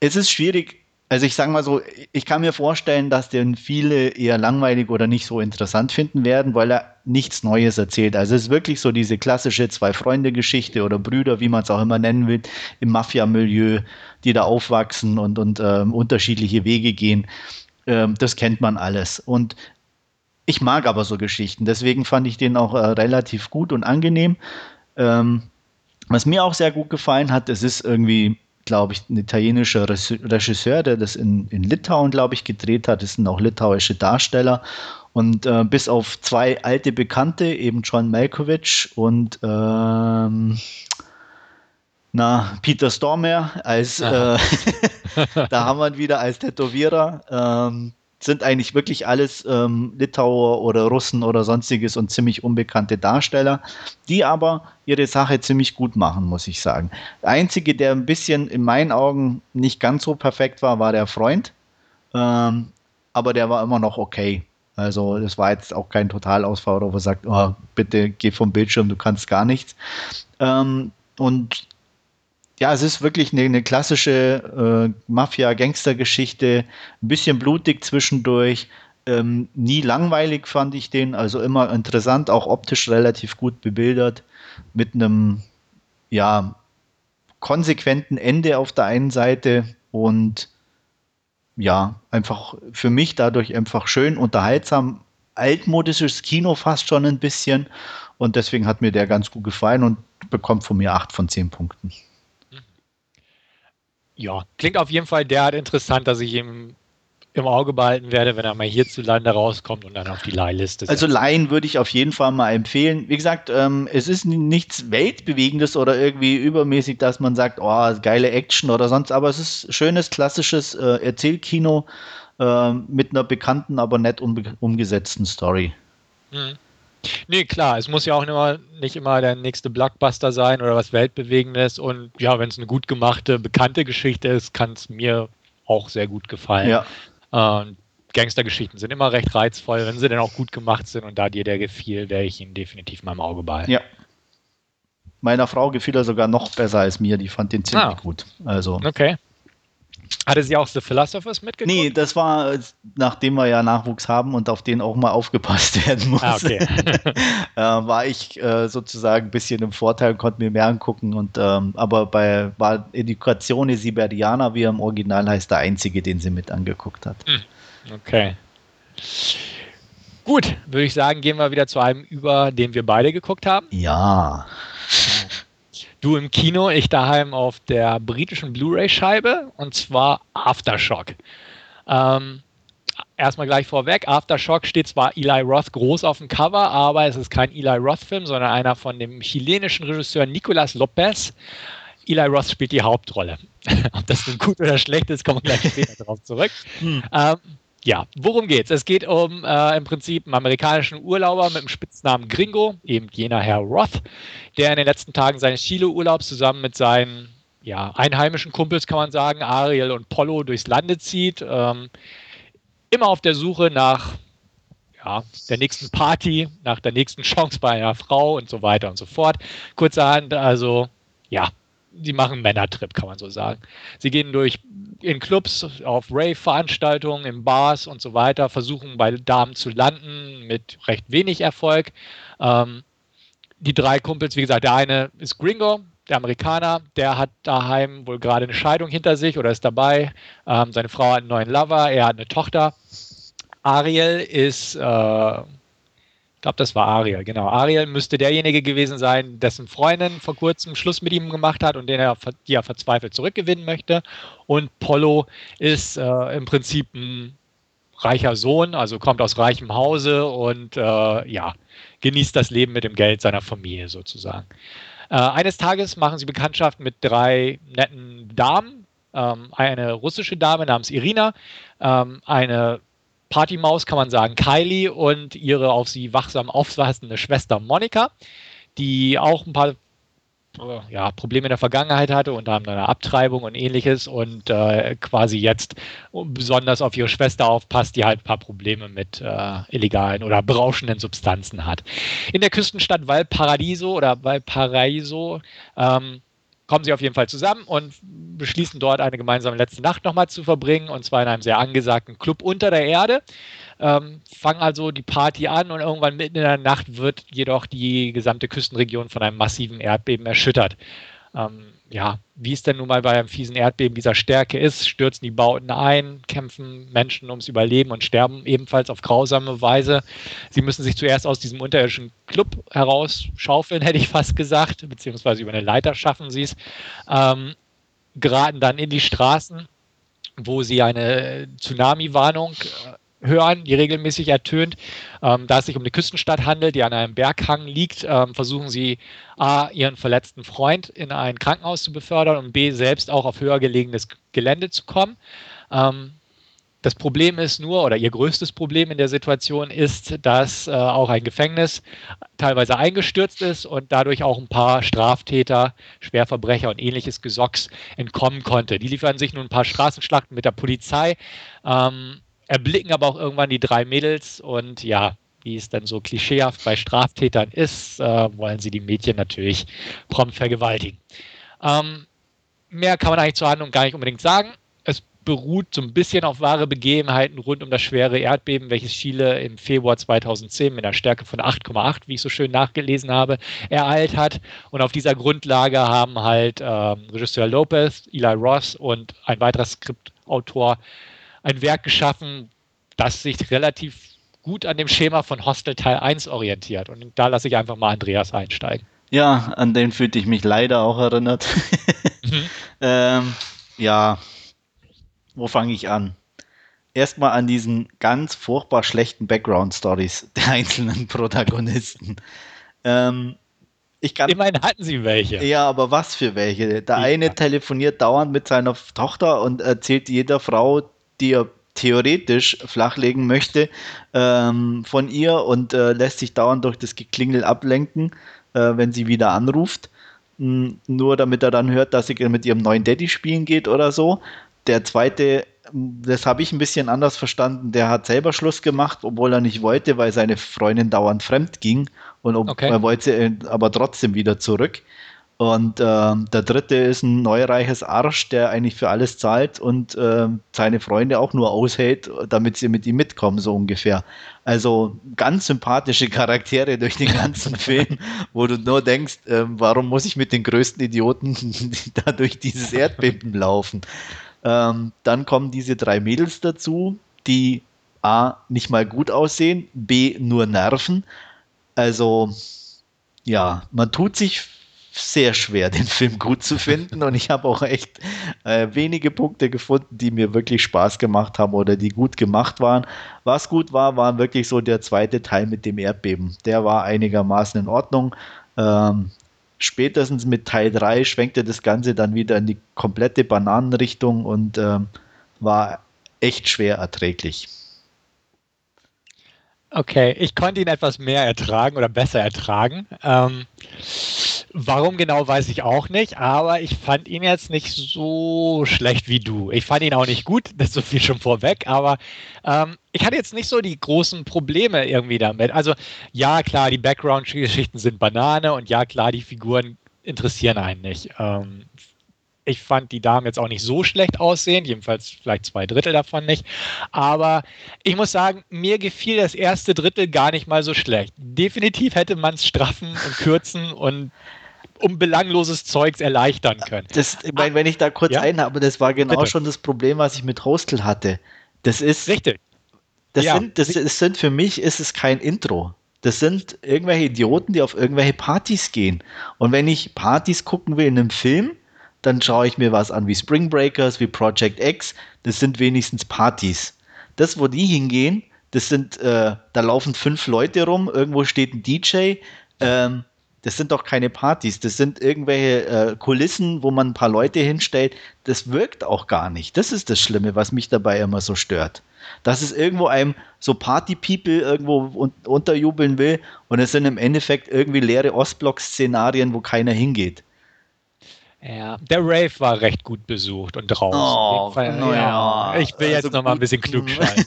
es ist schwierig, also ich sage mal so, ich kann mir vorstellen, dass den viele eher langweilig oder nicht so interessant finden werden, weil er nichts Neues erzählt. Also es ist wirklich so diese klassische Zwei-Freunde-Geschichte oder Brüder, wie man es auch immer nennen will, im Mafia-Milieu, die da aufwachsen und, und ähm, unterschiedliche Wege gehen. Ähm, das kennt man alles. Und ich mag aber so Geschichten, deswegen fand ich den auch äh, relativ gut und angenehm. Ähm, was mir auch sehr gut gefallen hat, es ist irgendwie glaube ich, ein italienischer Regisseur, der das in, in Litauen, glaube ich, gedreht hat. Das sind auch litauische Darsteller. Und äh, bis auf zwei alte Bekannte, eben John Malkovich und ähm, na, Peter Stormer als äh, *laughs* *laughs* da haben wir ihn wieder als Tätowierer. Ähm, sind eigentlich wirklich alles ähm, Litauer oder Russen oder sonstiges und ziemlich unbekannte Darsteller, die aber ihre Sache ziemlich gut machen, muss ich sagen. Der einzige, der ein bisschen in meinen Augen nicht ganz so perfekt war, war der Freund, ähm, aber der war immer noch okay. Also das war jetzt auch kein Totalausfall, wo man sagt, oh, bitte geh vom Bildschirm, du kannst gar nichts. Ähm, und ja, es ist wirklich eine, eine klassische äh, Mafia-Gangster-Geschichte, ein bisschen blutig zwischendurch, ähm, nie langweilig fand ich den, also immer interessant, auch optisch relativ gut bebildert, mit einem, ja, konsequenten Ende auf der einen Seite und ja, einfach für mich dadurch einfach schön unterhaltsam, altmodisches Kino fast schon ein bisschen. Und deswegen hat mir der ganz gut gefallen und bekommt von mir acht von zehn Punkten. Ja, klingt auf jeden Fall derart interessant, dass ich ihm im Auge behalten werde, wenn er mal hierzulande rauskommt und dann auf die Leihliste. Also Laien würde ich auf jeden Fall mal empfehlen. Wie gesagt, ähm, es ist nichts Weltbewegendes oder irgendwie übermäßig, dass man sagt, oh, geile Action oder sonst, aber es ist schönes, klassisches äh, Erzählkino äh, mit einer bekannten, aber nett umgesetzten Story. Mhm. Nee, klar, es muss ja auch immer, nicht immer der nächste Blockbuster sein oder was Weltbewegendes. Und ja, wenn es eine gut gemachte, bekannte Geschichte ist, kann es mir auch sehr gut gefallen. Ja. Ähm, Gangstergeschichten sind immer recht reizvoll, wenn sie denn auch gut gemacht sind. Und da dir der gefiel, werde ich ihn definitiv mal im Auge behalten. Ja. Meiner Frau gefiel er sogar noch besser als mir. Die fand den ziemlich ah. gut. Also. Okay. Hatte sie auch The Philosophers mitgeguckt? Nee, das war, nachdem wir ja Nachwuchs haben und auf den auch mal aufgepasst *laughs* werden muss, ah, okay. *laughs* äh, war ich äh, sozusagen ein bisschen im Vorteil, konnte mir mehr angucken. Und, ähm, aber bei war Educazione Siberiana, wie er im Original heißt, der einzige, den sie mit angeguckt hat. Hm. Okay. Gut, würde ich sagen, gehen wir wieder zu einem über, den wir beide geguckt haben. Ja. Du im Kino, ich daheim auf der britischen Blu-ray-Scheibe und zwar Aftershock. Ähm, erstmal gleich vorweg, Aftershock steht zwar Eli Roth groß auf dem Cover, aber es ist kein Eli Roth-Film, sondern einer von dem chilenischen Regisseur Nicolas Lopez. Eli Roth spielt die Hauptrolle. *laughs* Ob das nun gut oder schlecht ist, kommen wir gleich später darauf zurück. Hm. Ähm, ja, worum geht's? Es geht um äh, im Prinzip einen amerikanischen Urlauber mit dem Spitznamen Gringo, eben jener Herr Roth, der in den letzten Tagen seines Chile-Urlaubs zusammen mit seinen ja, einheimischen Kumpels, kann man sagen, Ariel und Polo durchs Lande zieht. Ähm, immer auf der Suche nach ja, der nächsten Party, nach der nächsten Chance bei einer Frau und so weiter und so fort. Kurzerhand, also ja, sie machen Männertrip, kann man so sagen. Sie gehen durch in Clubs, auf Rave-Veranstaltungen, in Bars und so weiter, versuchen bei Damen zu landen mit recht wenig Erfolg. Ähm, die drei Kumpels, wie gesagt, der eine ist Gringo, der Amerikaner, der hat daheim wohl gerade eine Scheidung hinter sich oder ist dabei. Ähm, seine Frau hat einen neuen Lover, er hat eine Tochter. Ariel ist äh, glaube, das war Ariel, genau. Ariel müsste derjenige gewesen sein, dessen Freundin vor kurzem Schluss mit ihm gemacht hat und den er, die er verzweifelt zurückgewinnen möchte. Und Polo ist äh, im Prinzip ein reicher Sohn, also kommt aus reichem Hause und äh, ja, genießt das Leben mit dem Geld seiner Familie sozusagen. Äh, eines Tages machen sie Bekanntschaft mit drei netten Damen. Ähm, eine russische Dame namens Irina, ähm, eine Partymaus kann man sagen Kylie und ihre auf sie wachsam aufpassende Schwester Monika, die auch ein paar ja, Probleme in der Vergangenheit hatte, unter anderem eine Abtreibung und ähnliches und äh, quasi jetzt besonders auf ihre Schwester aufpasst, die halt ein paar Probleme mit äh, illegalen oder berauschenden Substanzen hat. In der Küstenstadt Valparaiso oder Valparaiso ähm, kommen sie auf jeden Fall zusammen und beschließen dort eine gemeinsame letzte Nacht nochmal zu verbringen und zwar in einem sehr angesagten Club unter der Erde. Ähm, fangen also die Party an und irgendwann mitten in der Nacht wird jedoch die gesamte Küstenregion von einem massiven Erdbeben erschüttert. Ähm, ja, wie es denn nun mal bei einem fiesen Erdbeben dieser Stärke ist, stürzen die Bauten ein, kämpfen Menschen ums Überleben und sterben ebenfalls auf grausame Weise. Sie müssen sich zuerst aus diesem unterirdischen Club herausschaufeln, *laughs* hätte ich fast gesagt, beziehungsweise über eine Leiter schaffen sie es, ähm, geraten dann in die Straßen, wo sie eine Tsunami-Warnung äh, hören, die regelmäßig ertönt. Ähm, da es sich um eine Küstenstadt handelt, die an einem Berghang liegt, ähm, versuchen sie A, ihren verletzten Freund in ein Krankenhaus zu befördern und B, selbst auch auf höher gelegenes Gelände zu kommen. Ähm, das Problem ist nur, oder ihr größtes Problem in der Situation ist, dass äh, auch ein Gefängnis teilweise eingestürzt ist und dadurch auch ein paar Straftäter, Schwerverbrecher und ähnliches Gesocks entkommen konnte. Die liefern sich nun ein paar Straßenschlachten mit der Polizei. Ähm, erblicken aber auch irgendwann die drei Mädels und ja, wie es dann so klischeehaft bei Straftätern ist, äh, wollen sie die Mädchen natürlich prompt vergewaltigen. Ähm, mehr kann man eigentlich zur Handlung gar nicht unbedingt sagen. Es beruht so ein bisschen auf wahre Begebenheiten rund um das schwere Erdbeben, welches Chile im Februar 2010 mit einer Stärke von 8,8, wie ich so schön nachgelesen habe, ereilt hat. Und auf dieser Grundlage haben halt ähm, Regisseur Lopez, Eli Ross und ein weiterer Skriptautor ein Werk geschaffen, das sich relativ gut an dem Schema von Hostel Teil 1 orientiert. Und da lasse ich einfach mal Andreas einsteigen. Ja, an den fühlte ich mich leider auch erinnert. mhm. *laughs* ähm, ja, wo fange ich an? Erstmal an diesen ganz furchtbar schlechten Background-Stories der einzelnen Protagonisten. Ähm, ich kann, Immerhin hatten sie welche. Ja, aber was für welche? Der ja. eine telefoniert dauernd mit seiner Tochter und erzählt jeder Frau, die er theoretisch flachlegen möchte, ähm, von ihr und äh, lässt sich dauernd durch das Geklingel ablenken, äh, wenn sie wieder anruft. Hm, nur damit er dann hört, dass sie mit ihrem neuen Daddy spielen geht oder so. Der zweite, das habe ich ein bisschen anders verstanden, der hat selber Schluss gemacht, obwohl er nicht wollte, weil seine Freundin dauernd fremd ging und ob, okay. er wollte aber trotzdem wieder zurück. Und äh, der dritte ist ein neureiches Arsch, der eigentlich für alles zahlt und äh, seine Freunde auch nur aushält, damit sie mit ihm mitkommen, so ungefähr. Also ganz sympathische Charaktere *laughs* durch den ganzen *laughs* Film, wo du nur denkst, äh, warum muss ich mit den größten Idioten *laughs* da durch dieses Erdbeben laufen? Ähm, dann kommen diese drei Mädels dazu, die A, nicht mal gut aussehen, B, nur nerven. Also ja, man tut sich sehr schwer, den Film gut zu finden. Und ich habe auch echt äh, wenige Punkte gefunden, die mir wirklich Spaß gemacht haben oder die gut gemacht waren. Was gut war, war wirklich so der zweite Teil mit dem Erdbeben. Der war einigermaßen in Ordnung. Ähm, spätestens mit Teil 3 schwenkte das Ganze dann wieder in die komplette Bananenrichtung und ähm, war echt schwer erträglich. Okay, ich konnte ihn etwas mehr ertragen oder besser ertragen. Ähm, warum genau, weiß ich auch nicht, aber ich fand ihn jetzt nicht so schlecht wie du. Ich fand ihn auch nicht gut, *laughs* das ist so viel schon vorweg, aber ähm, ich hatte jetzt nicht so die großen Probleme irgendwie damit. Also ja, klar, die Background-Geschichten sind Banane und ja, klar, die Figuren interessieren einen nicht. Ähm, ich fand die Damen jetzt auch nicht so schlecht aussehen, jedenfalls vielleicht zwei Drittel davon nicht. Aber ich muss sagen, mir gefiel das erste Drittel gar nicht mal so schlecht. Definitiv hätte man es straffen und kürzen und um belangloses Zeugs erleichtern können. Das, ich meine, wenn ich da kurz ja? einhabe, das war genau Bitte. schon das Problem, was ich mit Hostel hatte. Das ist. Richtig. Das, ja. sind, das, das sind für mich ist es kein Intro. Das sind irgendwelche Idioten, die auf irgendwelche Partys gehen. Und wenn ich Partys gucken will in einem Film, dann schaue ich mir was an wie Spring Breakers, wie Project X. Das sind wenigstens Partys. Das, wo die hingehen, das sind, äh, da laufen fünf Leute rum, irgendwo steht ein DJ. Ähm, das sind doch keine Partys, das sind irgendwelche äh, Kulissen, wo man ein paar Leute hinstellt. Das wirkt auch gar nicht. Das ist das Schlimme, was mich dabei immer so stört. Dass es irgendwo einem so Party-People irgendwo un unterjubeln will und es sind im Endeffekt irgendwie leere Ostblock-Szenarien, wo keiner hingeht. Ja, der Rave war recht gut besucht und draußen. Oh, Fall, ja. ja. Ich will Also jetzt noch mal ein bisschen klug *laughs* schalten.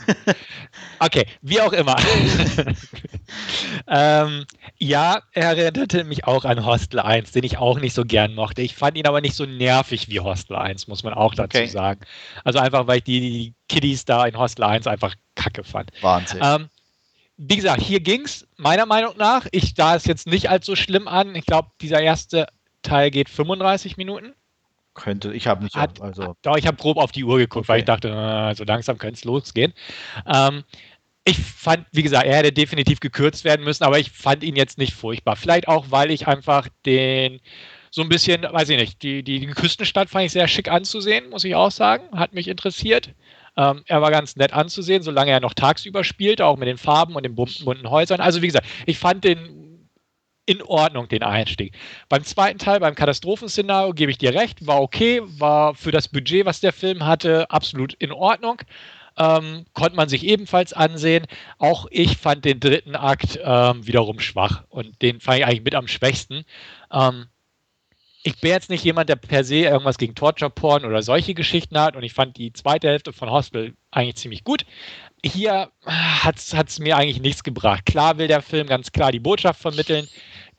Okay, wie auch immer. *laughs* ähm, ja, er erinnerte mich auch an Hostel 1, den ich auch nicht so gern mochte. Ich fand ihn aber nicht so nervig wie Hostel 1, muss man auch dazu Okay. sagen. Also einfach, weil ich die, die Kiddies da in Hostel 1 einfach kacke fand. Wahnsinn. Ähm, wie gesagt, hier ging es meiner Meinung nach. Ich sah es jetzt nicht als so schlimm an. Ich glaube, dieser erste Teil geht 35 Minuten. Könnte, ich habe nicht, Hat, also Doch, ich habe grob auf die Uhr geguckt, weil Okay. ich dachte, äh, so langsam könnte es losgehen. Ähm, ich fand, wie gesagt, er hätte definitiv gekürzt werden müssen, aber ich fand ihn jetzt nicht furchtbar. Vielleicht auch, weil ich einfach den so ein bisschen, weiß ich nicht, die, die, die Küstenstadt fand ich sehr schick anzusehen, muss ich auch sagen. Hat mich interessiert. Ähm, er war ganz nett anzusehen, solange er noch tagsüber spielte, auch mit den Farben und den bunten, bunten Häusern. Also wie gesagt, ich fand den in Ordnung, den Einstieg. Beim zweiten Teil, beim Katastrophenszenario, gebe ich dir recht, war okay, war für das Budget, was der Film hatte, absolut in Ordnung. Ähm, konnte man sich ebenfalls ansehen. Auch ich fand den dritten Akt ähm, wiederum schwach und den fand ich eigentlich mit am schwächsten. Ähm, ich bin jetzt nicht jemand, der per se irgendwas gegen Torture-Porn oder solche Geschichten hat und ich fand die zweite Hälfte von Hospital eigentlich ziemlich gut. Hier hat es mir eigentlich nichts gebracht. Klar will der Film ganz klar die Botschaft vermitteln,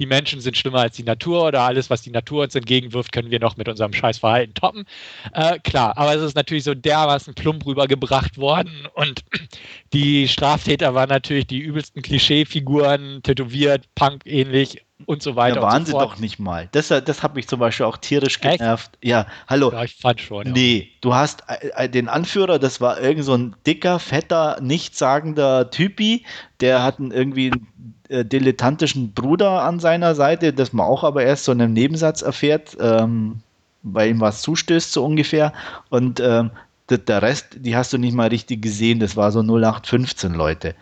die Menschen sind schlimmer als die Natur oder alles, was die Natur uns entgegenwirft, können wir noch mit unserem scheiß Verhalten toppen. Äh, klar, aber es ist natürlich so dermaßen plump rübergebracht worden und *clears throat* die Straftäter waren natürlich die übelsten Klischeefiguren, tätowiert, Punk-ähnlich und so weiter. ja, waren und sie so fort. doch nicht mal. Das, das hat mich zum Beispiel auch tierisch Echt? genervt. Ja, hallo. Ja, ich fand schon. Ja. Nee, du hast äh, äh, den Anführer, das war irgend so ein dicker, fetter, nichtssagender Typi, der hat irgendwie einen äh, dilettantischen Bruder an seiner Seite, das man auch aber erst so in einem Nebensatz erfährt, ähm, weil ihm was zustößt, so ungefähr. Und ähm, der Rest, die hast du nicht mal richtig gesehen, das war so 0815 Leute.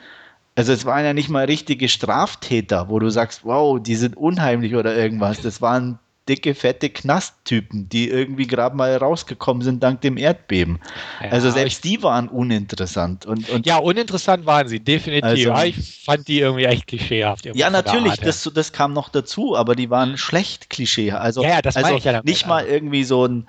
Also es waren ja nicht mal richtige Straftäter, wo du sagst, wow, die sind unheimlich oder irgendwas. Das waren dicke, fette Knasttypen, die irgendwie gerade mal rausgekommen sind dank dem Erdbeben. Ja, also selbst die waren uninteressant. Und, und Ja, uninteressant waren sie, definitiv. Also- Aber ich fand die irgendwie echt klischeehaft. ja, natürlich, das, das kam noch dazu, aber die waren schlecht Klischee. Also, Ja, ja, das also ich ja damit, nicht mal irgendwie so ein,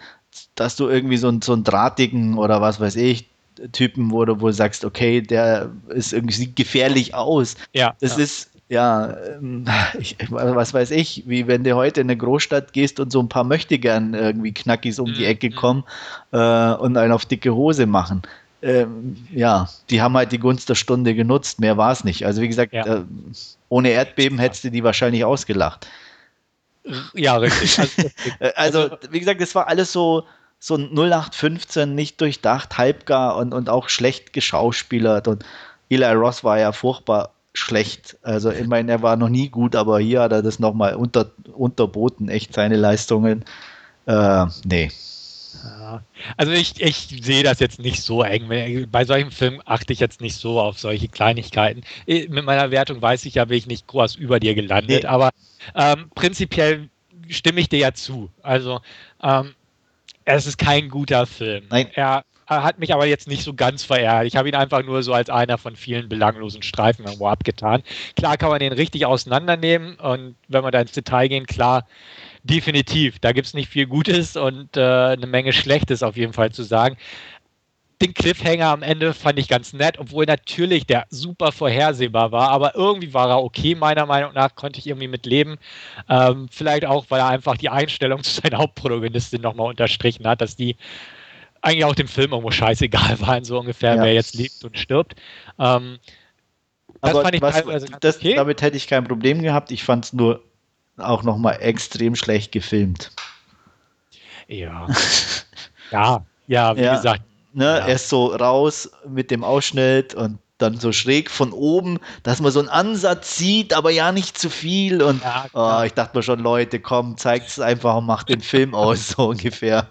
dass du irgendwie so, ein, so einen drahtigen oder was weiß ich, Typen, wo du wohl sagst, okay, der ist irgendwie sieht gefährlich aus. ja, Das ja. ist, ja, ähm, *laughs* ich, was weiß ich, wie wenn du heute in eine Großstadt gehst und so ein paar Möchtegern irgendwie Knackis um die Mhm, Ecke mhm. kommen äh, und einen auf dicke Hose machen. Ähm, ja, die haben halt die Gunst der Stunde genutzt, mehr war es nicht. Also wie gesagt, Ja. äh, ohne Erdbeben hättest du die wahrscheinlich ausgelacht. ja, richtig. Also, *laughs* Äh, also, wie gesagt, das war alles so, so ein 0815, nicht durchdacht, halbgar und, und auch schlecht geschauspielert. Und Eli Ross war ja furchtbar schlecht. Also, ich meine, er war noch nie gut, aber hier hat er das nochmal unter, unterboten, echt seine Leistungen. Äh, nee. Ja. Also ich, ich sehe das jetzt nicht so eng. Bei solchen Filmen achte ich jetzt nicht so auf solche Kleinigkeiten. Mit meiner Wertung weiß ich ja, bin ich nicht groß über dir gelandet, Nee. aber ähm, prinzipiell stimme ich dir ja zu. Also ähm, es ist kein guter Film. Nein. Er hat mich aber jetzt nicht so ganz verärgert. Ich habe ihn einfach nur so als einer von vielen belanglosen Streifen irgendwo abgetan. Klar kann man den richtig auseinandernehmen und wenn wir da ins Detail gehen, klar, definitiv. Da gibt es nicht viel Gutes und äh, eine Menge Schlechtes auf jeden Fall zu sagen. Den Cliffhanger am Ende fand ich ganz nett, obwohl natürlich der super vorhersehbar war, aber irgendwie war er okay, meiner Meinung nach, konnte ich irgendwie mit leben. Ähm, vielleicht auch, weil er einfach die Einstellung *laughs* zu seiner Hauptprotagonistin nochmal unterstrichen hat, dass die eigentlich auch dem Film irgendwo scheißegal *laughs* waren, so ungefähr, Ja. wer jetzt lebt und stirbt. Ähm, das Aber fand ich was, das, okay. damit hätte ich kein Problem gehabt. Ich fand es nur auch nochmal extrem schlecht gefilmt. Ja. *laughs* ja, ja, wie Ja. gesagt, Ne, Ja. Erst so raus mit dem Ausschnitt und dann so schräg von oben, dass man so einen Ansatz sieht, aber ja nicht zu viel. Und Ja, oh, ich dachte mir schon, Leute, komm, zeigt es einfach und macht den Film aus, *laughs* so ungefähr.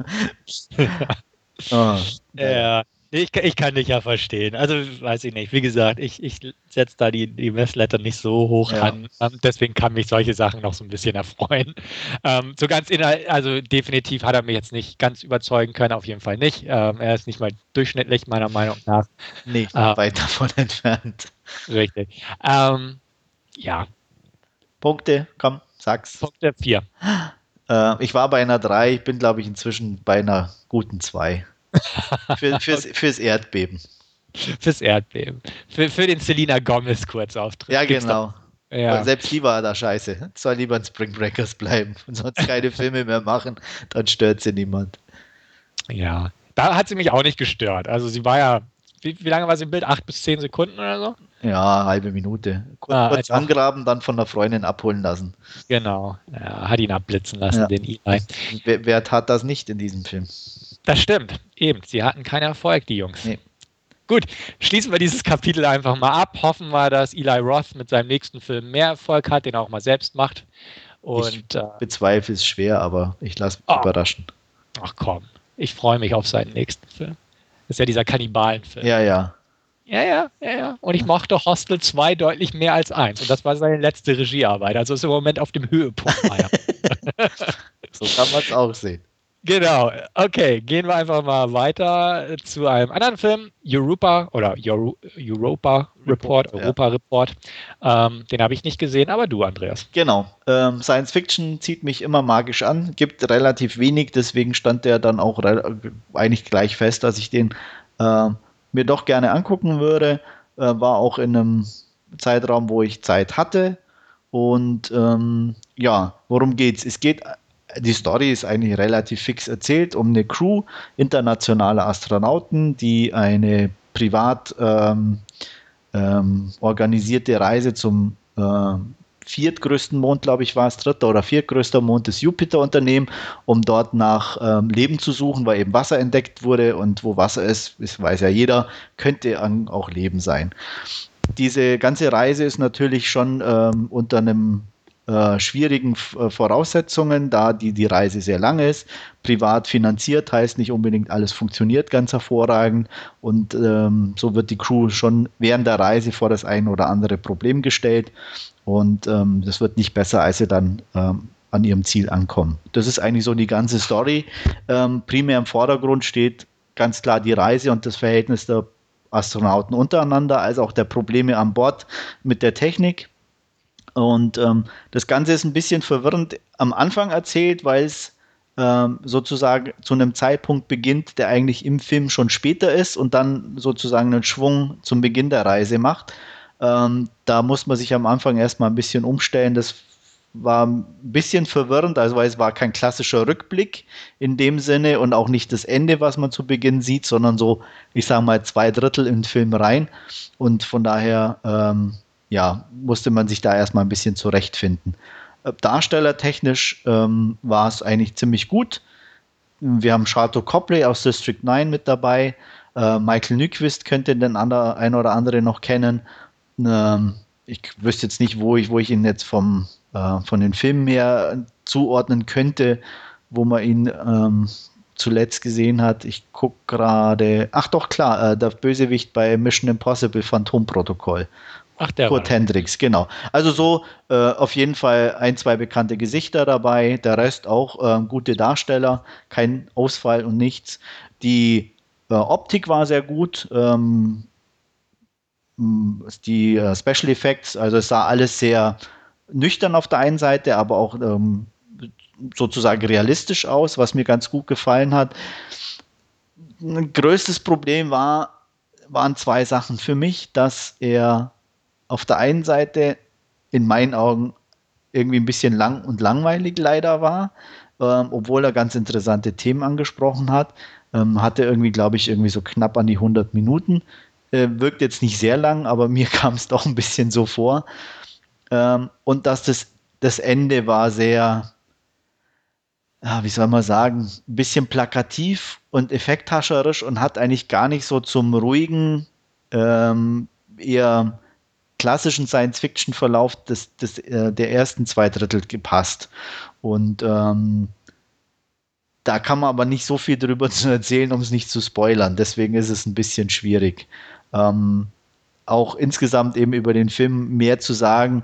Oh, Ja, nee, ich, kann- ich kann dich ja verstehen. Also, weiß ich nicht. Wie gesagt, ich, ich setze da die, die Messlatte nicht so hoch Ja. an. Ähm, deswegen kann mich solche Sachen noch so ein bisschen erfreuen. *laughs* Ähm, so ganz inhalt, also definitiv hat er mich jetzt nicht ganz überzeugen können, auf jeden Fall nicht. Ähm, er ist nicht mal durchschnittlich, meiner Meinung nach. nee, Ah. weit davon entfernt. Richtig. Ähm, ja, Punkte, komm, sag's. Punkte 4. *gasps* Äh, ich war bei einer 3, ich bin, glaube ich, inzwischen bei einer guten 2. *laughs* Für, fürs, fürs Erdbeben. Fürs Erdbeben. Für, für den Selina Gomez Kurzauftritt. Ja, genau. Ja. Selbst die war da scheiße. Soll lieber in Spring Breakers bleiben und sonst keine Filme mehr machen, dann stört sie niemand. Ja, da hat sie mich auch nicht gestört. Also sie war ja, wie, wie lange war sie im Bild? Acht bis zehn Sekunden oder so? Ja, halbe Minute. Kurz, ah, kurz angraben, dann von der Freundin abholen lassen. Genau, ja, hat ihn abblitzen lassen, ja. den Eli. Wer, wer tat das nicht in diesem Film? Das stimmt, eben. Sie hatten keinen Erfolg, die Jungs. Nee. Gut, schließen wir dieses Kapitel einfach mal ab. Hoffen wir, dass Eli Roth mit seinem nächsten Film mehr Erfolg hat, den er auch mal selbst macht. Und, ich äh, bezweifle es schwer, aber ich lasse mich oh. überraschen. Ach komm, ich freue mich auf seinen nächsten Film. Das ist ja dieser Kannibalenfilm. Ja, ja. Ja, ja, ja, ja. Und ich mochte Hostel 2 deutlich mehr als 1. Und das war seine letzte Regiearbeit. Also ist im Moment auf dem Höhepunkt. *laughs* *laughs* so kann man es auch sehen. Genau, okay, gehen wir einfach mal weiter zu einem anderen Film, Europa oder Euro, Europa Report, Europa ja. Report. Ähm, den habe ich nicht gesehen, aber du, Andreas. Genau, ähm, Science Fiction zieht mich immer magisch an, gibt relativ wenig, deswegen stand der dann auch eigentlich gleich fest, dass ich den äh, mir doch gerne angucken würde. Äh, war auch in einem Zeitraum, wo ich Zeit hatte. Und ähm, ja, worum geht's? Es geht die Story ist eigentlich relativ fix erzählt um eine Crew internationaler Astronauten, die eine privat ähm, ähm, organisierte Reise zum äh, viertgrößten Mond, glaube ich, war es, dritter oder viertgrößter Mond des Jupiter unternehmen, um dort nach ähm, Leben zu suchen, weil eben Wasser entdeckt wurde und wo Wasser ist, das weiß ja jeder, könnte auch Leben sein. Diese ganze Reise ist natürlich schon ähm, unter einem äh, schwierigen äh, Voraussetzungen, da die, die Reise sehr lang ist. Privat finanziert heißt nicht unbedingt alles funktioniert ganz hervorragend und ähm, so wird die Crew schon während der Reise vor das ein oder andere Problem gestellt und ähm, das wird nicht besser, als sie dann ähm, an ihrem Ziel ankommen. Das ist eigentlich so die ganze Story. Ähm, primär im Vordergrund steht ganz klar die Reise und das Verhältnis der Astronauten untereinander, als auch der Probleme an Bord mit der Technik. Und ähm, das Ganze ist ein bisschen verwirrend am Anfang erzählt, weil es ähm, sozusagen zu einem Zeitpunkt beginnt, der eigentlich im Film schon später ist und dann sozusagen einen Schwung zum Beginn der Reise macht. Ähm, da muss man sich am Anfang erstmal ein bisschen umstellen. Das war ein bisschen verwirrend, also weil es war kein klassischer Rückblick in dem Sinne und auch nicht das Ende, was man zu Beginn sieht, sondern so, ich sage mal, zwei Drittel den Film rein. Und von daher ähm, ja, musste man sich da erstmal ein bisschen zurechtfinden. Äh, darstellertechnisch ähm, war es eigentlich ziemlich gut. Wir haben Charlotte Copley aus District 9 mit dabei. Äh, Michael Nyquist könnte den ander, ein oder andere noch kennen. Ähm, ich wüsste jetzt nicht, wo ich, wo ich ihn jetzt vom, äh, von den Filmen her zuordnen könnte, wo man ihn ähm, zuletzt gesehen hat. Ich gucke gerade, ach doch klar, äh, der Bösewicht bei Mission Impossible Phantom-Protokoll. Ach, der Kurt Hendricks, genau. Also so äh, auf jeden Fall ein, zwei bekannte Gesichter dabei, der Rest auch äh, gute Darsteller, kein Ausfall und nichts. Die äh, Optik war sehr gut. Ähm, die äh, Special Effects, also es sah alles sehr nüchtern auf der einen Seite, aber auch ähm, sozusagen realistisch aus, was mir ganz gut gefallen hat. Ein größtes Problem war, waren zwei Sachen für mich, dass er auf der einen Seite in meinen Augen irgendwie ein bisschen lang und langweilig leider war, ähm, obwohl er ganz interessante Themen angesprochen hat. Ähm, hatte irgendwie, glaube ich, irgendwie so knapp an die 100 Minuten. Äh, wirkt jetzt nicht sehr lang, aber *laughs* mir kam es doch ein bisschen so vor. Ähm, und dass das, das Ende war sehr, ja, wie soll man sagen, ein bisschen plakativ und effekthascherisch und hat eigentlich gar nicht so zum ruhigen, ähm, eher klassischen Science-Fiction-Verlauf des, des, äh, der ersten zwei Drittel gepasst. Und ähm, da kann man aber nicht so viel drüber *laughs* zu erzählen, um es nicht zu spoilern. Deswegen ist es ein bisschen schwierig. Ähm, auch insgesamt eben über den Film mehr zu sagen.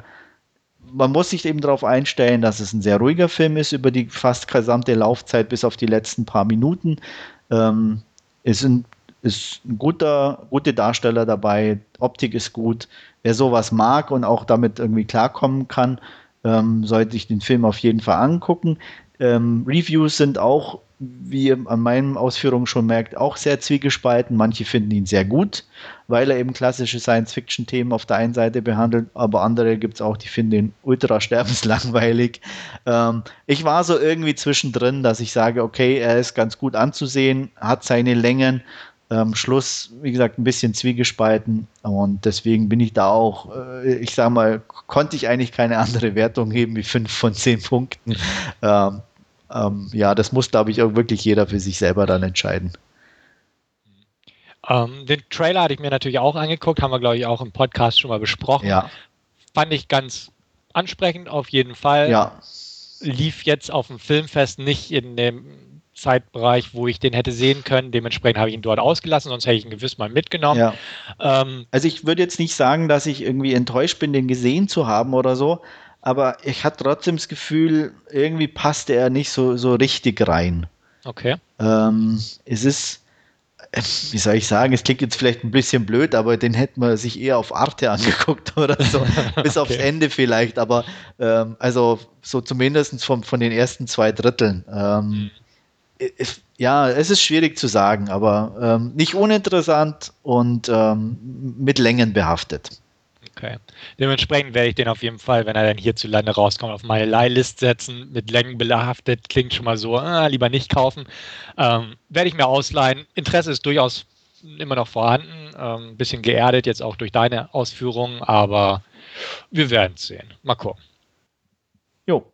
Man muss sich eben darauf einstellen, dass es ein sehr ruhiger Film ist über die fast gesamte Laufzeit bis auf die letzten paar Minuten. Ähm, es sind ist ein guter, gute Darsteller dabei, Optik ist gut. Wer sowas mag und auch damit irgendwie klarkommen kann, ähm, sollte ich den Film auf jeden Fall angucken. Ähm, Reviews sind auch, wie ihr an meinen Ausführungen schon merkt, auch sehr zwiegespalten. Manche finden ihn sehr gut, weil er eben klassische Science-Fiction-Themen auf der einen Seite behandelt, aber andere gibt es auch, die finden ihn ultra sterbenslangweilig. Ähm, ich war so irgendwie zwischendrin, dass ich sage, okay, er ist ganz gut anzusehen, hat seine Längen, ähm, Schluss, wie gesagt, ein bisschen zwiegespalten und deswegen bin ich da auch, äh, ich sag mal, konnte ich eigentlich keine andere Wertung geben wie 5 von 10 Punkten. *laughs* Ähm, ähm, ja, das muss, glaube ich, auch wirklich jeder für sich selber dann entscheiden. Ähm, den Trailer hatte ich mir natürlich auch angeguckt, haben wir, glaube ich, auch im Podcast schon mal besprochen. Ja. Fand ich ganz ansprechend auf jeden Fall. Ja. Lief jetzt auf dem Filmfest nicht in dem Zeitbereich, wo ich den hätte sehen können. Dementsprechend habe ich ihn dort ausgelassen, sonst hätte ich ihn gewiss mal mitgenommen. Ja. Ähm, also ich würde jetzt nicht sagen, dass ich irgendwie enttäuscht bin, den gesehen zu haben oder so, aber ich hatte trotzdem das Gefühl, irgendwie passte er nicht so, so richtig rein. Okay. Ähm, es ist, wie soll ich sagen, es klingt jetzt vielleicht ein bisschen blöd, aber den hätte man sich eher auf Arte *laughs* angeguckt oder so, *laughs* bis aufs Ende vielleicht, aber ähm, also so zumindest von, von den ersten zwei Dritteln. Ähm, mhm es, ja, es ist schwierig zu sagen, aber ähm, nicht uninteressant und ähm, mit Längen behaftet. Okay. Dementsprechend werde ich den auf jeden Fall, wenn er dann hierzulande rauskommt, auf meine Leihlist setzen. Mit Längen behaftet klingt schon mal so, ah, lieber nicht kaufen. Ähm, werde ich mir ausleihen. Interesse ist durchaus immer noch vorhanden. Ein ähm, bisschen geerdet jetzt auch durch deine Ausführungen, aber wir werden es sehen. Mal gucken. Jo.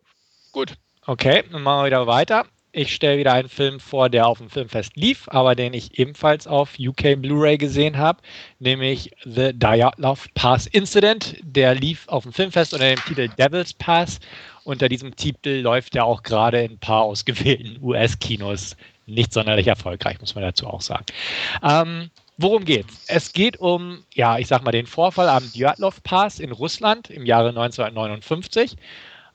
Gut. Okay, dann machen wir wieder weiter. Ich stelle wieder einen Film vor, der auf dem Filmfest lief, aber den ich ebenfalls auf UK Blu-ray gesehen habe, nämlich The Dyatlov Pass Incident. Der lief auf dem Filmfest unter dem Titel Devil's Pass. Unter diesem Titel läuft er auch gerade in ein paar ausgewählten US-Kinos. Nicht sonderlich erfolgreich, muss man dazu auch sagen. Ähm, worum geht's? Es geht um, ja, ich sag mal, den Vorfall am Dyatlov Pass in Russland im Jahre 1959.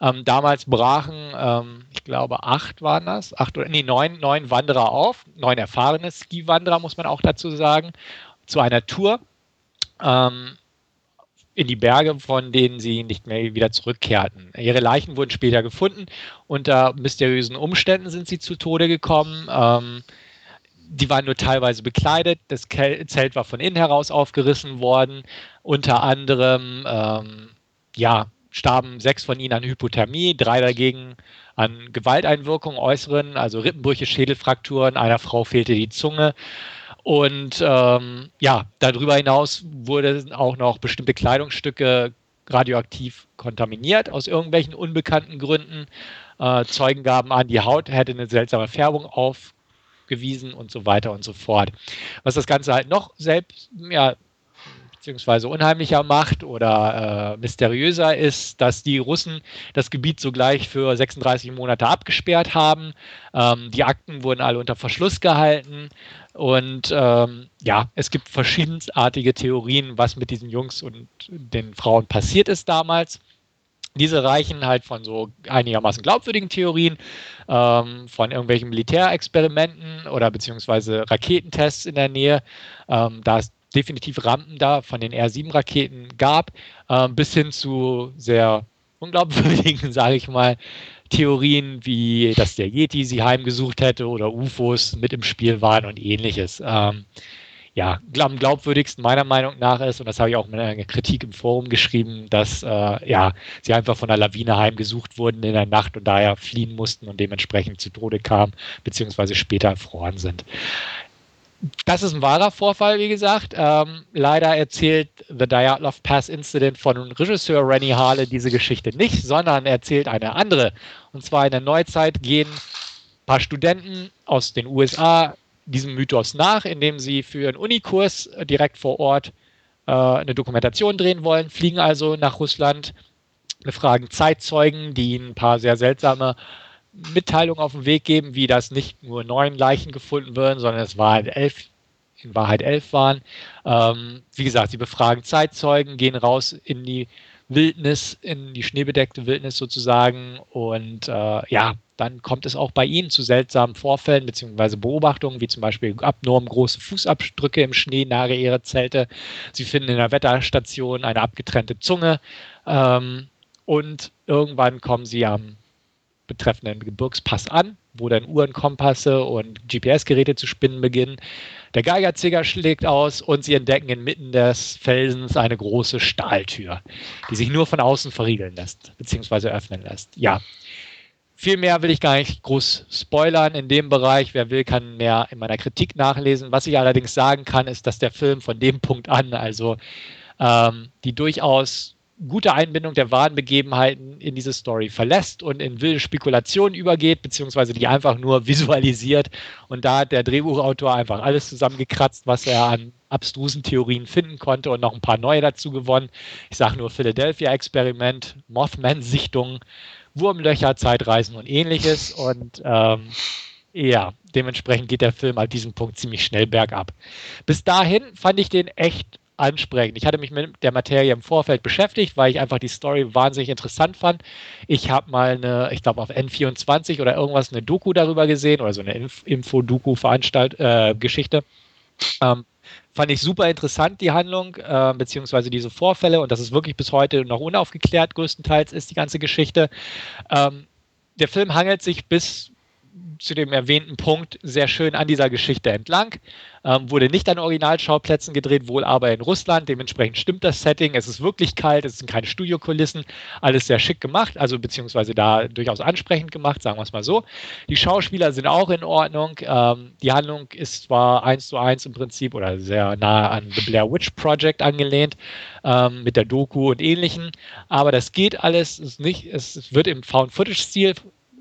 Ähm, damals brachen, ähm, ich glaube, acht waren das, acht oder nee, neun, neun Wanderer auf, neun erfahrene Skiwanderer, muss man auch dazu sagen, zu einer Tour ähm, in die Berge, von denen sie nicht mehr wieder zurückkehrten. Ihre Leichen wurden später gefunden. Unter mysteriösen Umständen sind sie zu Tode gekommen. Ähm, die waren nur teilweise bekleidet. Das Zelt war von innen heraus aufgerissen worden. Unter anderem, ähm, ja, starben sechs von ihnen an Hypothermie, drei dagegen an Gewalteinwirkungen äußeren, also Rippenbrüche, Schädelfrakturen, einer Frau fehlte die Zunge. Und ähm, ja, darüber hinaus wurden auch noch bestimmte Kleidungsstücke radioaktiv kontaminiert aus irgendwelchen unbekannten Gründen. Äh, Zeugen gaben an, die Haut hätte eine seltsame Färbung aufgewiesen und so weiter und so fort. Was das Ganze halt noch selbst, ja, beziehungsweise unheimlicher macht oder äh, mysteriöser ist, dass die Russen das Gebiet sogleich für 36 Monate abgesperrt haben. Ähm, die Akten wurden alle unter Verschluss gehalten. Und ähm, ja, es gibt verschiedensartige Theorien, was mit diesen Jungs und den Frauen passiert ist damals. Diese reichen halt von so einigermaßen glaubwürdigen Theorien, ähm, von irgendwelchen Militärexperimenten oder beziehungsweise Raketentests in der Nähe. Ähm, da ist definitiv Rampen da von den R7-Raketen gab, äh, bis hin zu sehr unglaubwürdigen, *laughs* sage ich mal, Theorien wie, dass der Yeti sie heimgesucht hätte oder UFOs mit im Spiel waren und ähnliches. Ähm, ja, am glaubwürdigsten meiner Meinung nach ist, und das habe ich auch mit einer Kritik im Forum geschrieben, dass äh, ja, sie einfach von der Lawine heimgesucht wurden in der Nacht und daher fliehen mussten und dementsprechend zu Tode kamen, beziehungsweise später erfroren sind das ist ein wahrer Vorfall, wie gesagt. Ähm, leider erzählt The Dyatlov Pass Incident von Regisseur Rennie Harle diese Geschichte nicht, sondern erzählt eine andere. Und zwar in der Neuzeit gehen ein paar Studenten aus den USA diesem Mythos nach, indem sie für einen Unikurs direkt vor Ort äh, eine Dokumentation drehen wollen, fliegen also nach Russland, befragen Zeitzeugen, die ihnen ein paar sehr seltsame Mitteilung auf den Weg geben, wie das nicht nur neun Leichen gefunden würden, sondern es war halt elf, in Wahrheit elf waren. Ähm, wie gesagt, sie befragen Zeitzeugen, gehen raus in die Wildnis, in die schneebedeckte Wildnis sozusagen und äh, ja, dann kommt es auch bei ihnen zu seltsamen Vorfällen bzw. Beobachtungen, wie zum Beispiel abnorm große Fußabdrücke im Schnee nahe ihrer Zelte. Sie finden in der Wetterstation eine abgetrennte Zunge ähm, und irgendwann kommen sie am betreffenden Gebirgspass an, wo dann Uhrenkompasse und GPS-Geräte zu spinnen beginnen. Der Geigerzähler schlägt aus und sie entdecken inmitten des Felsens eine große Stahltür, die sich nur von außen verriegeln lässt, beziehungsweise öffnen lässt. Ja, viel mehr will ich gar nicht groß spoilern in dem Bereich. Wer will, kann mehr in meiner Kritik nachlesen. Was ich allerdings sagen kann, ist, dass der Film von dem Punkt an, also ähm, die durchaus gute Einbindung der wahren Begebenheiten in diese Story verlässt und in wilde Spekulationen übergeht, beziehungsweise die einfach nur *laughs* visualisiert. Und da hat der Drehbuchautor einfach alles zusammengekratzt, was er an abstrusen Theorien finden konnte und noch ein paar neue dazu gewonnen. Ich sage nur Philadelphia-Experiment, Mothman-Sichtungen, Wurmlöcher, Zeitreisen und ähnliches. Und ähm, ja, dementsprechend geht der Film an diesem Punkt ziemlich schnell bergab. Bis dahin fand ich den echt ansprechend. Ich hatte mich mit der Materie im Vorfeld beschäftigt, weil ich einfach die Story wahnsinnig interessant fand. Ich habe mal eine, ich glaube auf N24 oder irgendwas eine Doku darüber gesehen oder so eine Info-Doku-Veranstaltung-Geschichte. Äh, ähm, fand ich super interessant, die Handlung, äh, beziehungsweise diese Vorfälle und das ist wirklich bis heute noch unaufgeklärt, größtenteils ist die ganze Geschichte. Ähm, der Film hangelt sich bis zu dem erwähnten Punkt sehr schön an dieser Geschichte entlang. Ähm, wurde nicht an Originalschauplätzen gedreht, wohl aber in Russland. Dementsprechend stimmt das Setting. Es ist wirklich kalt, es sind keine Studiokulissen. Alles sehr schick gemacht, also beziehungsweise da durchaus ansprechend gemacht, sagen wir es mal so. Die Schauspieler sind auch in Ordnung. Ähm, die Handlung ist zwar eins zu eins im Prinzip oder sehr nah an The Blair Witch Project angelehnt, ähm, mit der Doku und ähnlichen, aber das geht alles. Es, nicht, es wird im Found-Footage-Stil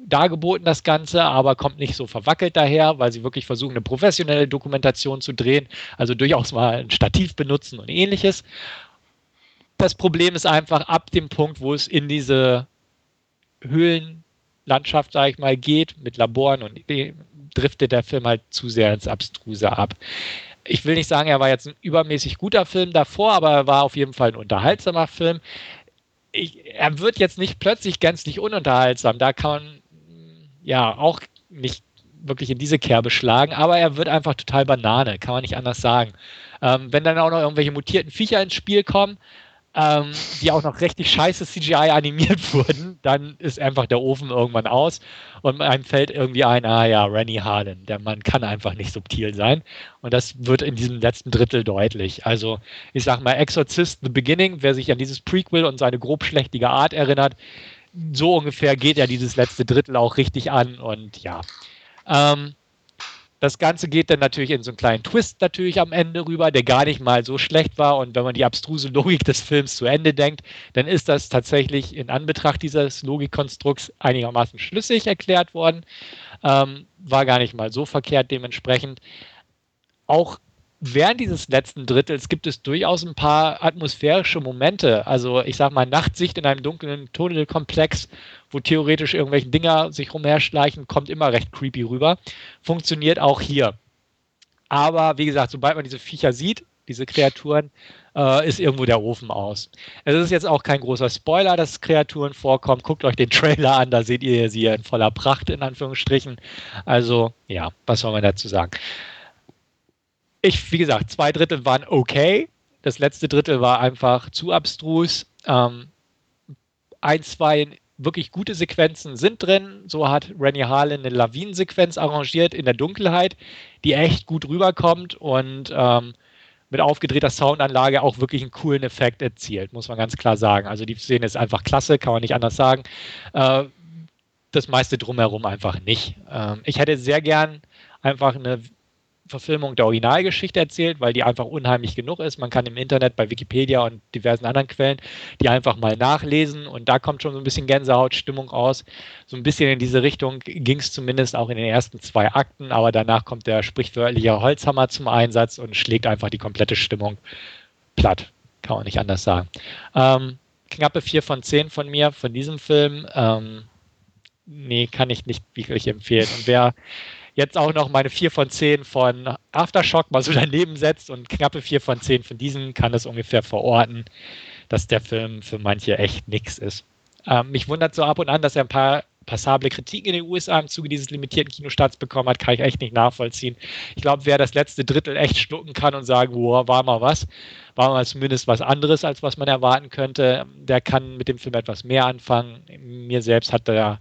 dargeboten, das Ganze, aber kommt nicht so verwackelt daher, weil sie wirklich versuchen, eine professionelle Dokumentation zu drehen, also durchaus mal ein Stativ benutzen und ähnliches. Das Problem ist einfach ab dem Punkt, wo es in diese Höhlenlandschaft, sage ich mal, geht, mit Laboren und driftet der Film halt zu sehr ins Abstruse ab. Ich will nicht sagen, er war jetzt ein übermäßig guter Film davor, aber er war auf jeden Fall ein unterhaltsamer Film. Ich, er wird jetzt nicht plötzlich gänzlich ununterhaltsam. Da kann man ja auch nicht wirklich in diese Kerbe schlagen, aber er wird einfach total Banane, kann man nicht anders sagen. Ähm, wenn dann auch noch irgendwelche mutierten Viecher ins Spiel kommen, ähm, die auch noch richtig scheiße CGI animiert *laughs* wurden, dann ist einfach der Ofen irgendwann aus und einem fällt irgendwie ein, ah ja, Rennie Harlan, der Mann kann einfach nicht subtil sein und das wird in diesem letzten Drittel deutlich. Also ich sag mal, Exorcist The Beginning, wer sich an dieses Prequel und seine grobschlächtige Art erinnert, so ungefähr geht ja dieses letzte Drittel auch richtig an und ja. Ähm, das Ganze geht dann natürlich in so einen kleinen Twist natürlich am Ende rüber, der gar nicht mal so schlecht war. Und wenn man die abstruse Logik des Films zu Ende denkt, dann ist das tatsächlich in Anbetracht dieses Logikkonstrukts einigermaßen schlüssig erklärt worden. Ähm, war gar nicht mal so verkehrt dementsprechend. Auch während dieses letzten Drittels gibt es durchaus ein paar atmosphärische Momente. Also ich sag mal, Nachtsicht in einem dunklen Tunnelkomplex, wo theoretisch irgendwelche Dinger sich rumherschleichen, kommt immer recht creepy rüber. Funktioniert auch hier. Aber wie gesagt, sobald man diese Viecher sieht, diese Kreaturen, äh, ist irgendwo der Ofen aus. Es ist jetzt auch kein großer Spoiler, dass Kreaturen vorkommen. Guckt euch den Trailer an, da seht ihr sie in voller Pracht, in Anführungsstrichen. Also, ja, was soll man dazu sagen? Ich, wie gesagt, zwei Drittel waren okay. Das letzte Drittel war einfach zu abstrus. Ähm, ein, zwei wirklich gute Sequenzen sind drin. So hat Rennie Harlan eine Lawinensequenz arrangiert in der Dunkelheit, die echt gut rüberkommt und ähm, mit aufgedrehter Soundanlage auch wirklich einen coolen Effekt erzielt, muss man ganz klar sagen. Also die Szene ist einfach klasse, kann man nicht anders sagen. Äh, das meiste drumherum einfach nicht. Ähm, ich hätte sehr gern einfach eine Verfilmung der Originalgeschichte erzählt, weil die einfach unheimlich genug ist. Man kann im Internet bei Wikipedia und diversen anderen Quellen die einfach mal nachlesen und da kommt schon so ein bisschen Gänsehautstimmung aus. So ein bisschen in diese Richtung ging es zumindest auch in den ersten zwei Akten, aber danach kommt der sprichwörtliche Holzhammer zum Einsatz und schlägt einfach die komplette Stimmung platt. Kann man nicht anders sagen. Ähm, knappe 4 von 10 von mir von diesem Film. Ähm, nee, kann ich nicht wirklich empfehlen. Und wer jetzt auch noch meine 4 von 10 von Aftershock mal so daneben setzt und knappe 4 von 10 von diesen, kann es ungefähr verorten, dass der Film für manche echt nix ist. Ähm, mich wundert so ab und an, dass er ein paar passable Kritiken in den USA im Zuge dieses limitierten Kinostarts bekommen hat, kann ich echt nicht nachvollziehen. Ich glaube, wer das letzte Drittel echt schlucken kann und sagen, wow, war mal was, war mal zumindest was anderes, als was man erwarten könnte, der kann mit dem Film etwas mehr anfangen. Mir selbst hat der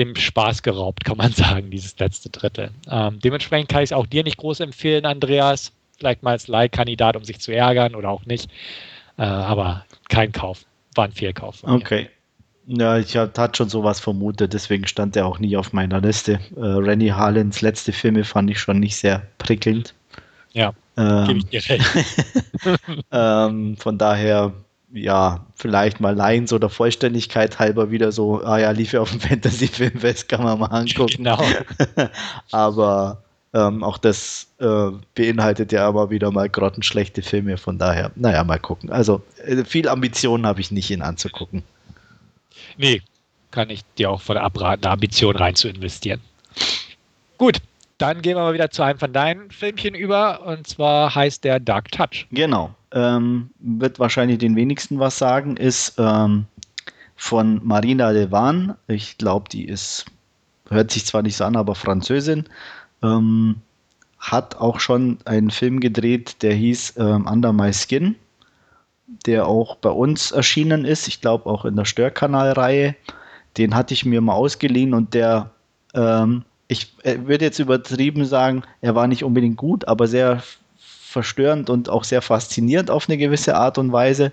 dem Spaß geraubt, kann man *laughs* sagen, dieses letzte Drittel. Ähm, dementsprechend kann ich es auch dir nicht groß empfehlen, Andreas. Vielleicht mal als Leihkandidat, um sich zu ärgern oder auch nicht. Äh, aber kein Kauf. War ein Fehlkauf. Okay. Ja, ich hatte schon sowas vermutet, deswegen stand er auch nie auf meiner Liste. Äh, Renny Harlins letzte Filme fand ich schon nicht sehr prickelnd. Ja, ähm, gebe ich dir recht. *laughs* ähm, von daher, ja, vielleicht mal Lines oder Vollständigkeit halber wieder so, ah ja, lief ja auf dem *laughs* Fantasy-Filmfest, kann man mal angucken. Genau. *laughs* Aber ähm, auch das äh, beinhaltet ja immer wieder mal grottenschlechte Filme, von daher, naja, mal gucken. Also äh, viel Ambitionen habe ich nicht, ihn anzugucken. Nee, kann ich dir auch von abraten, Ambition rein zu investieren. Gut, dann gehen wir mal wieder zu einem von deinen Filmchen über und zwar heißt der Dark Touch. Genau. Ähm, wird wahrscheinlich den wenigsten was sagen, ist ähm, von Marina Levan. Ich glaube, die ist, hört sich zwar nicht so an, aber Französin. Ähm, hat auch schon einen Film gedreht, der hieß ähm, Under My Skin, der auch bei uns erschienen ist. Ich glaube auch in der Störkanalreihe. Den hatte ich mir mal ausgeliehen und der, ähm, ich würde jetzt übertrieben sagen, er war nicht unbedingt gut, aber sehr verstörend und auch sehr faszinierend auf eine gewisse Art und Weise.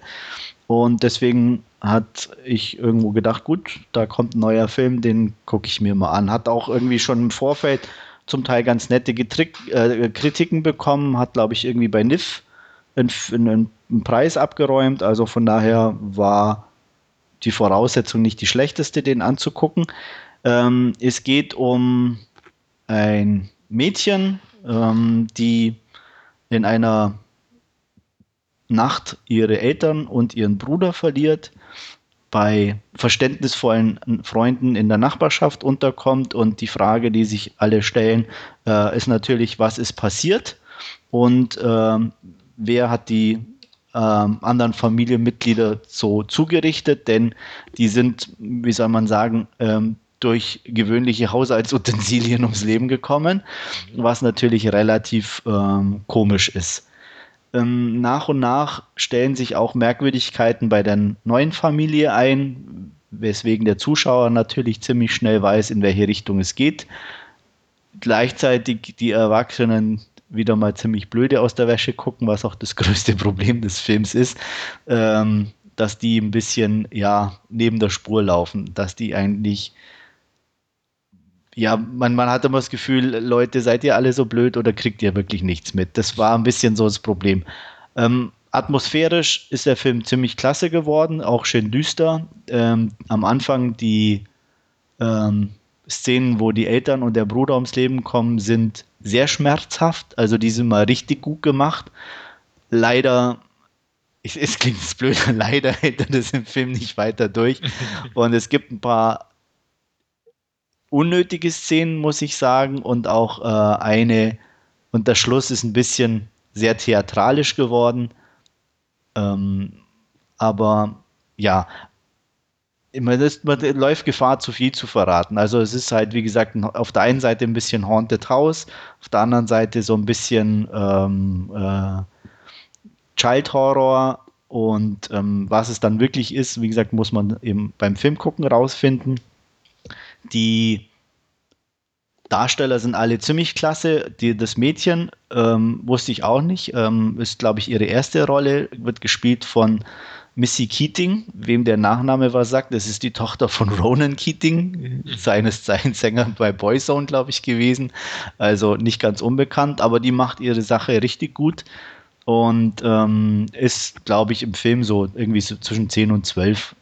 Und deswegen hat ich irgendwo gedacht, gut, da kommt ein neuer Film, den gucke ich mir mal an. Hat auch irgendwie schon im Vorfeld zum Teil ganz nette Getrick, äh, Kritiken bekommen, hat, glaube ich, irgendwie bei NIF einen, einen, Preis abgeräumt. Also von daher war die Voraussetzung nicht die schlechteste, den anzugucken. Ähm, es geht um ein Mädchen, ähm, die in einer Nacht ihre Eltern und ihren Bruder verliert bei verständnisvollen Freunden in der Nachbarschaft unterkommt. Und die Frage, die sich alle stellen, äh, ist natürlich, was ist passiert und äh, wer hat die äh, anderen Familienmitglieder so zugerichtet, denn die sind, wie soll man sagen, ähm, durch gewöhnliche Haushaltsutensilien ums Leben gekommen, was natürlich relativ ähm, komisch ist. Ähm, nach und nach stellen sich auch Merkwürdigkeiten bei der neuen Familie ein, weswegen der Zuschauer natürlich ziemlich schnell weiß, in welche Richtung es geht. Gleichzeitig die Erwachsenen wieder mal ziemlich blöde aus der Wäsche gucken, was auch das größte Problem des Films ist, ähm, dass die ein bisschen ja neben der Spur laufen, dass die eigentlich ja, man, man hat immer das Gefühl, Leute, seid ihr alle so blöd oder kriegt ihr wirklich nichts mit? Das war ein bisschen so das Problem. Ähm, atmosphärisch ist der Film ziemlich klasse geworden, auch schön düster. Ähm, am Anfang die ähm, Szenen, wo die Eltern und der Bruder ums Leben kommen, sind sehr schmerzhaft. Also die sind mal richtig gut gemacht. Leider, ich, *laughs* es klingt jetzt blöd, *laughs* leider hält er das im Film nicht weiter durch. *laughs* Und es gibt ein paar unnötige Szenen, muss ich sagen, und auch äh, eine, und der Schluss ist ein bisschen sehr theatralisch geworden. Ähm, aber ja, man, ist, man läuft Gefahr, zu viel zu verraten. Also es ist halt, wie gesagt, auf der einen Seite ein bisschen Haunted House, auf der anderen Seite so ein bisschen ähm, äh, Child Horror und ähm, was es dann wirklich ist, wie gesagt, muss man eben beim Film gucken rausfinden. Die Darsteller sind alle ziemlich klasse. Die, das Mädchen ähm, wusste ich auch nicht. Ähm, ist, glaube ich, ihre erste Rolle. Wird gespielt von Missy Keating, wem der Nachname was sagt. Das ist die Tochter von Ronan Keating, seines Zeichens Sänger bei Boyzone, glaube ich, gewesen. Also nicht ganz unbekannt, aber die macht ihre Sache richtig gut und ähm, ist, glaube ich, im Film so irgendwie so zwischen 10 und 12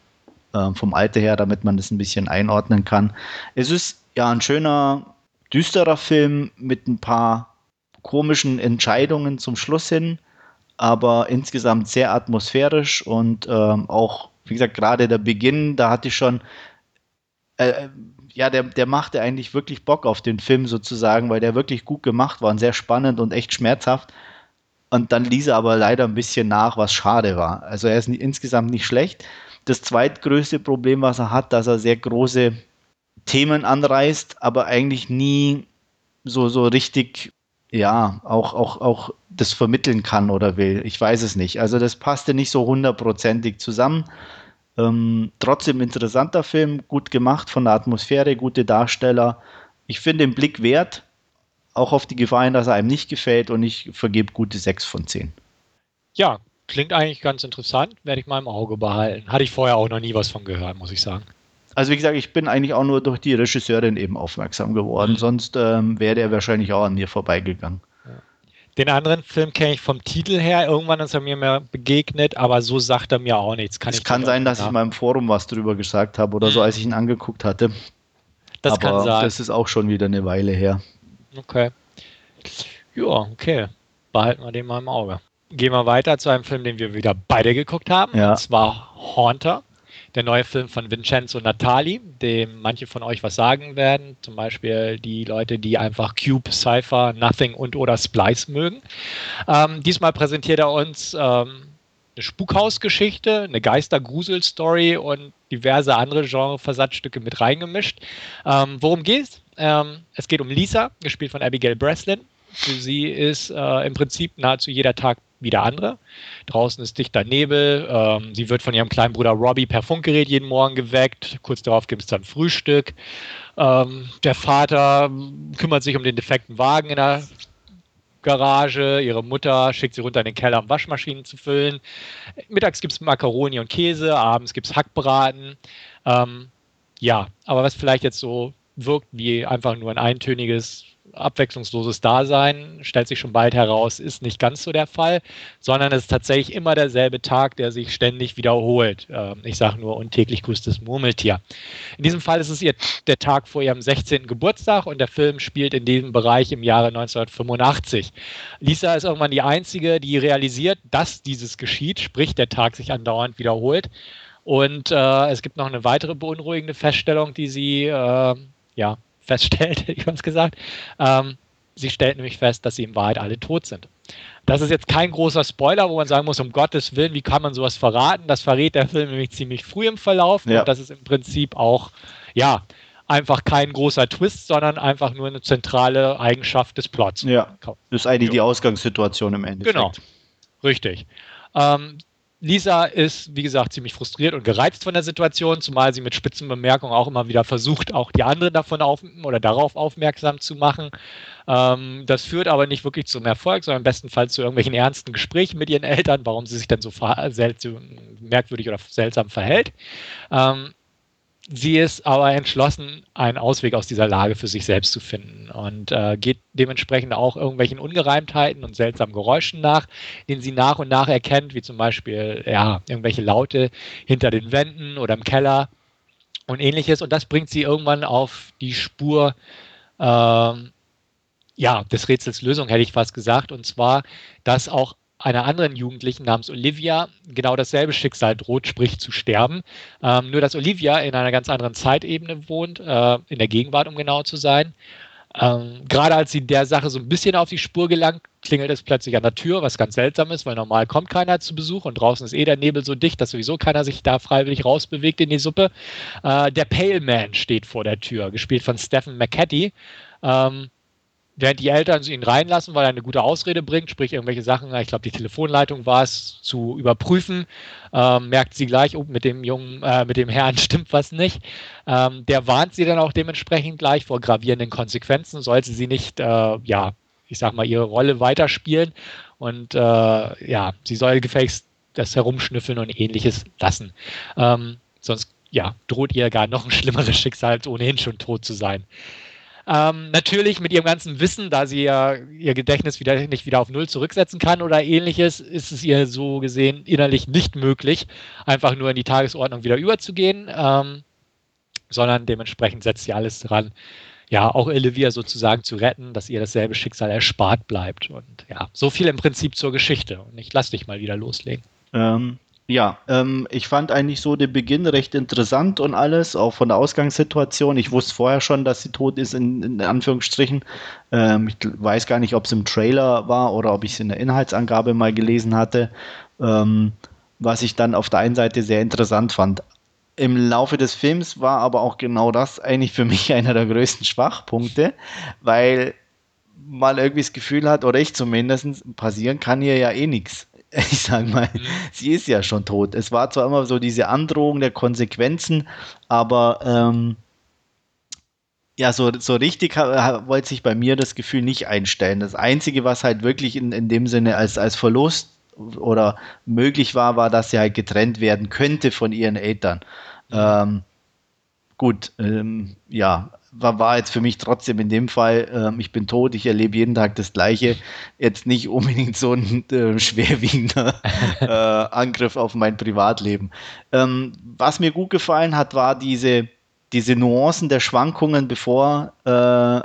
äh, vom Alter her, damit man das ein bisschen einordnen kann. Es ist ja ein schöner, düsterer Film mit ein paar komischen Entscheidungen zum Schluss hin, aber insgesamt sehr atmosphärisch und ähm, auch, wie gesagt, gerade der Beginn, da hatte ich schon, äh, ja, der, der machte eigentlich wirklich Bock auf den Film sozusagen, weil der wirklich gut gemacht war und sehr spannend und echt schmerzhaft. Und dann ließ er aber leider ein bisschen nach, was schade war. Also er ist insgesamt nicht schlecht, das zweitgrößte Problem, was er hat, dass er sehr große Themen anreißt, aber eigentlich nie so, so richtig, ja, auch, auch, auch das vermitteln kann oder will. Ich weiß es nicht. Also das passte nicht so hundertprozentig zusammen. Ähm, trotzdem interessanter Film, gut gemacht von der Atmosphäre, gute Darsteller. Ich finde den Blick wert, auch auf die Gefahr hin, dass er einem nicht gefällt und ich vergebe gute 6 von 10. Ja, klingt eigentlich ganz interessant, werde ich mal im Auge behalten. Hatte ich vorher auch noch nie was von gehört, muss ich sagen. Also wie gesagt, ich bin eigentlich auch nur durch die Regisseurin eben aufmerksam geworden, mhm. sonst ähm, wäre der wahrscheinlich auch an mir vorbeigegangen. Den anderen Film kenne ich vom Titel her. Irgendwann ist er mir mal begegnet, aber so sagt er mir auch nichts. Kann es kann sein, dass nach. ich mal im Forum was drüber gesagt habe oder so, mhm. als ich ihn angeguckt hatte. Das aber kann sein. Das ist auch schon wieder eine Weile her. Okay. Ja, okay. Behalten wir den mal im Auge. Gehen wir weiter zu einem Film, den wir wieder beide geguckt haben. Ja. Und zwar Haunter der neue Film von Vincenzo Natali, dem manche von euch was sagen werden. Zum Beispiel die Leute, die einfach Cube, Cypher, Nothing und oder Splice mögen. Ähm, diesmal präsentiert er uns ähm, eine Spukhausgeschichte, eine Geister-Grusel-Story und diverse andere Genre-Versatzstücke mit reingemischt. Ähm, worum geht's? Ähm, es geht um Lisa, gespielt von Abigail Breslin. Für sie ist äh, im Prinzip nahezu jeder Tag wie der andere. Draußen ist dichter Nebel. Ähm, sie wird von ihrem kleinen Bruder Robbie per Funkgerät jeden Morgen geweckt. Kurz darauf gibt es dann Frühstück. Ähm, der Vater kümmert sich um den defekten Wagen in der Garage. Ihre Mutter schickt sie runter in den Keller, um Waschmaschinen zu füllen. Mittags gibt es Macaroni und Käse. Abends gibt es Hackbraten. Ähm, ja, aber was vielleicht jetzt so wirkt wie einfach nur ein eintöniges abwechslungsloses Dasein, stellt sich schon bald heraus, ist nicht ganz so der Fall, sondern es ist tatsächlich immer derselbe Tag, der sich ständig wiederholt. Ähm, ich sage nur untäglich grüßt das Murmeltier. In diesem Fall ist es ihr, der Tag vor ihrem 16. Geburtstag und der Film spielt in diesem Bereich im Jahre 1985. Lisa ist irgendwann die Einzige, die realisiert, dass dieses geschieht, sprich der Tag sich andauernd wiederholt. Und äh, es gibt noch eine weitere beunruhigende Feststellung, die sie äh, ja, feststellt, hätte *laughs* ich was gesagt. Ähm, sie stellt nämlich fest, dass sie in Wahrheit alle tot sind. Das ist jetzt kein großer Spoiler, wo man sagen muss, um Gottes Willen, wie kann man sowas verraten? Das verrät der Film nämlich ziemlich früh im Verlauf. Ja. Und das ist im Prinzip auch, ja, einfach kein großer Twist, sondern einfach nur eine zentrale Eigenschaft des Plots. Ja, das ist eigentlich die Ausgangssituation im Endeffekt. Genau, richtig. Ähm, Lisa ist, wie gesagt, ziemlich frustriert und gereizt von der Situation, zumal sie mit Spitzenbemerkungen auch immer wieder versucht, auch die anderen davon auf oder darauf aufmerksam zu machen. Ähm, das führt aber nicht wirklich zum Erfolg, sondern im besten Fall zu irgendwelchen ernsten Gesprächen mit ihren Eltern, warum sie sich denn so merkwürdig oder seltsam verhält. Ähm, sie ist aber entschlossen, einen Ausweg aus dieser Lage für sich selbst zu finden und äh, geht dementsprechend auch irgendwelchen Ungereimtheiten und seltsamen Geräuschen nach, denen sie nach und nach erkennt, wie zum Beispiel ja, irgendwelche Laute hinter den Wänden oder im Keller und ähnliches. Und das bringt sie irgendwann auf die Spur äh, ja, des Rätsels Lösung, hätte ich fast gesagt. Und zwar, dass auch einer anderen Jugendlichen namens Olivia genau dasselbe Schicksal droht, sprich zu sterben. Ähm, nur dass Olivia in einer ganz anderen Zeitebene wohnt, äh, in der Gegenwart, um genau zu sein. Ähm, gerade als sie der Sache so ein bisschen auf die Spur gelangt, klingelt es plötzlich an der Tür, was ganz seltsam ist, weil normal kommt keiner zu Besuch und draußen ist eh der Nebel so dicht, dass sowieso keiner sich da freiwillig rausbewegt in die Suppe. Äh, der Pale Man steht vor der Tür, gespielt von Stephen McCatty. Ähm, während die Eltern ihn reinlassen, weil er eine gute Ausrede bringt, sprich irgendwelche Sachen, ich glaube die Telefonleitung war es, zu überprüfen, ähm, merkt sie gleich, oh, mit dem jungen, äh, mit dem Herrn *laughs* stimmt was nicht. Ähm, der warnt sie dann auch dementsprechend gleich vor gravierenden Konsequenzen, sollte sie nicht, äh, ja, ich sag mal, ihre Rolle weiterspielen und äh, ja, sie soll gefälligst das Herumschnüffeln und ähnliches lassen. Ähm, sonst ja, droht ihr gar noch ein schlimmeres Schicksal, als ohnehin schon tot zu sein. Ähm, natürlich mit ihrem ganzen Wissen, da sie ja ihr Gedächtnis wieder nicht wieder auf Null zurücksetzen kann oder ähnliches, ist es ihr so gesehen innerlich nicht möglich, einfach nur in die Tagesordnung wieder überzugehen, ähm, sondern dementsprechend setzt sie alles dran, ja, auch Olivia sozusagen zu retten, dass ihr dasselbe Schicksal erspart bleibt. Und ja, so viel im Prinzip zur Geschichte. Und ich lass dich mal wieder loslegen. Ähm, ja, ähm, ich fand eigentlich so den Beginn recht interessant und alles, auch von der Ausgangssituation. Ich wusste vorher schon, dass sie tot ist, in, in Anführungsstrichen. Ähm, ich weiß gar nicht, ob es im Trailer war oder ob ich es in der Inhaltsangabe mal gelesen hatte. Ähm, was ich dann auf der einen Seite sehr interessant fand. Im Laufe des Films war aber auch genau das eigentlich für *laughs* mich einer der größten Schwachpunkte, weil man irgendwie das Gefühl hat, oder ich zumindest, passieren kann hier ja eh nichts *laughs* Ich sage mal, mhm. sie ist ja schon tot. Es war zwar immer so diese Androhung der Konsequenzen, aber ähm, ja, so, so richtig wollte sich bei mir das Gefühl nicht einstellen. Das Einzige, was halt wirklich in, in dem Sinne als, als Verlust oder möglich war, war, dass sie halt getrennt werden könnte von ihren Eltern. Mhm. Ähm, gut, ähm, ja, war, war jetzt für mich trotzdem in dem Fall, ähm, ich bin tot, ich erlebe jeden Tag das Gleiche, jetzt nicht unbedingt so ein äh, schwerwiegender *laughs* äh, Angriff auf mein Privatleben. Ähm, was mir gut gefallen hat, war diese diese Nuancen der Schwankungen, bevor äh,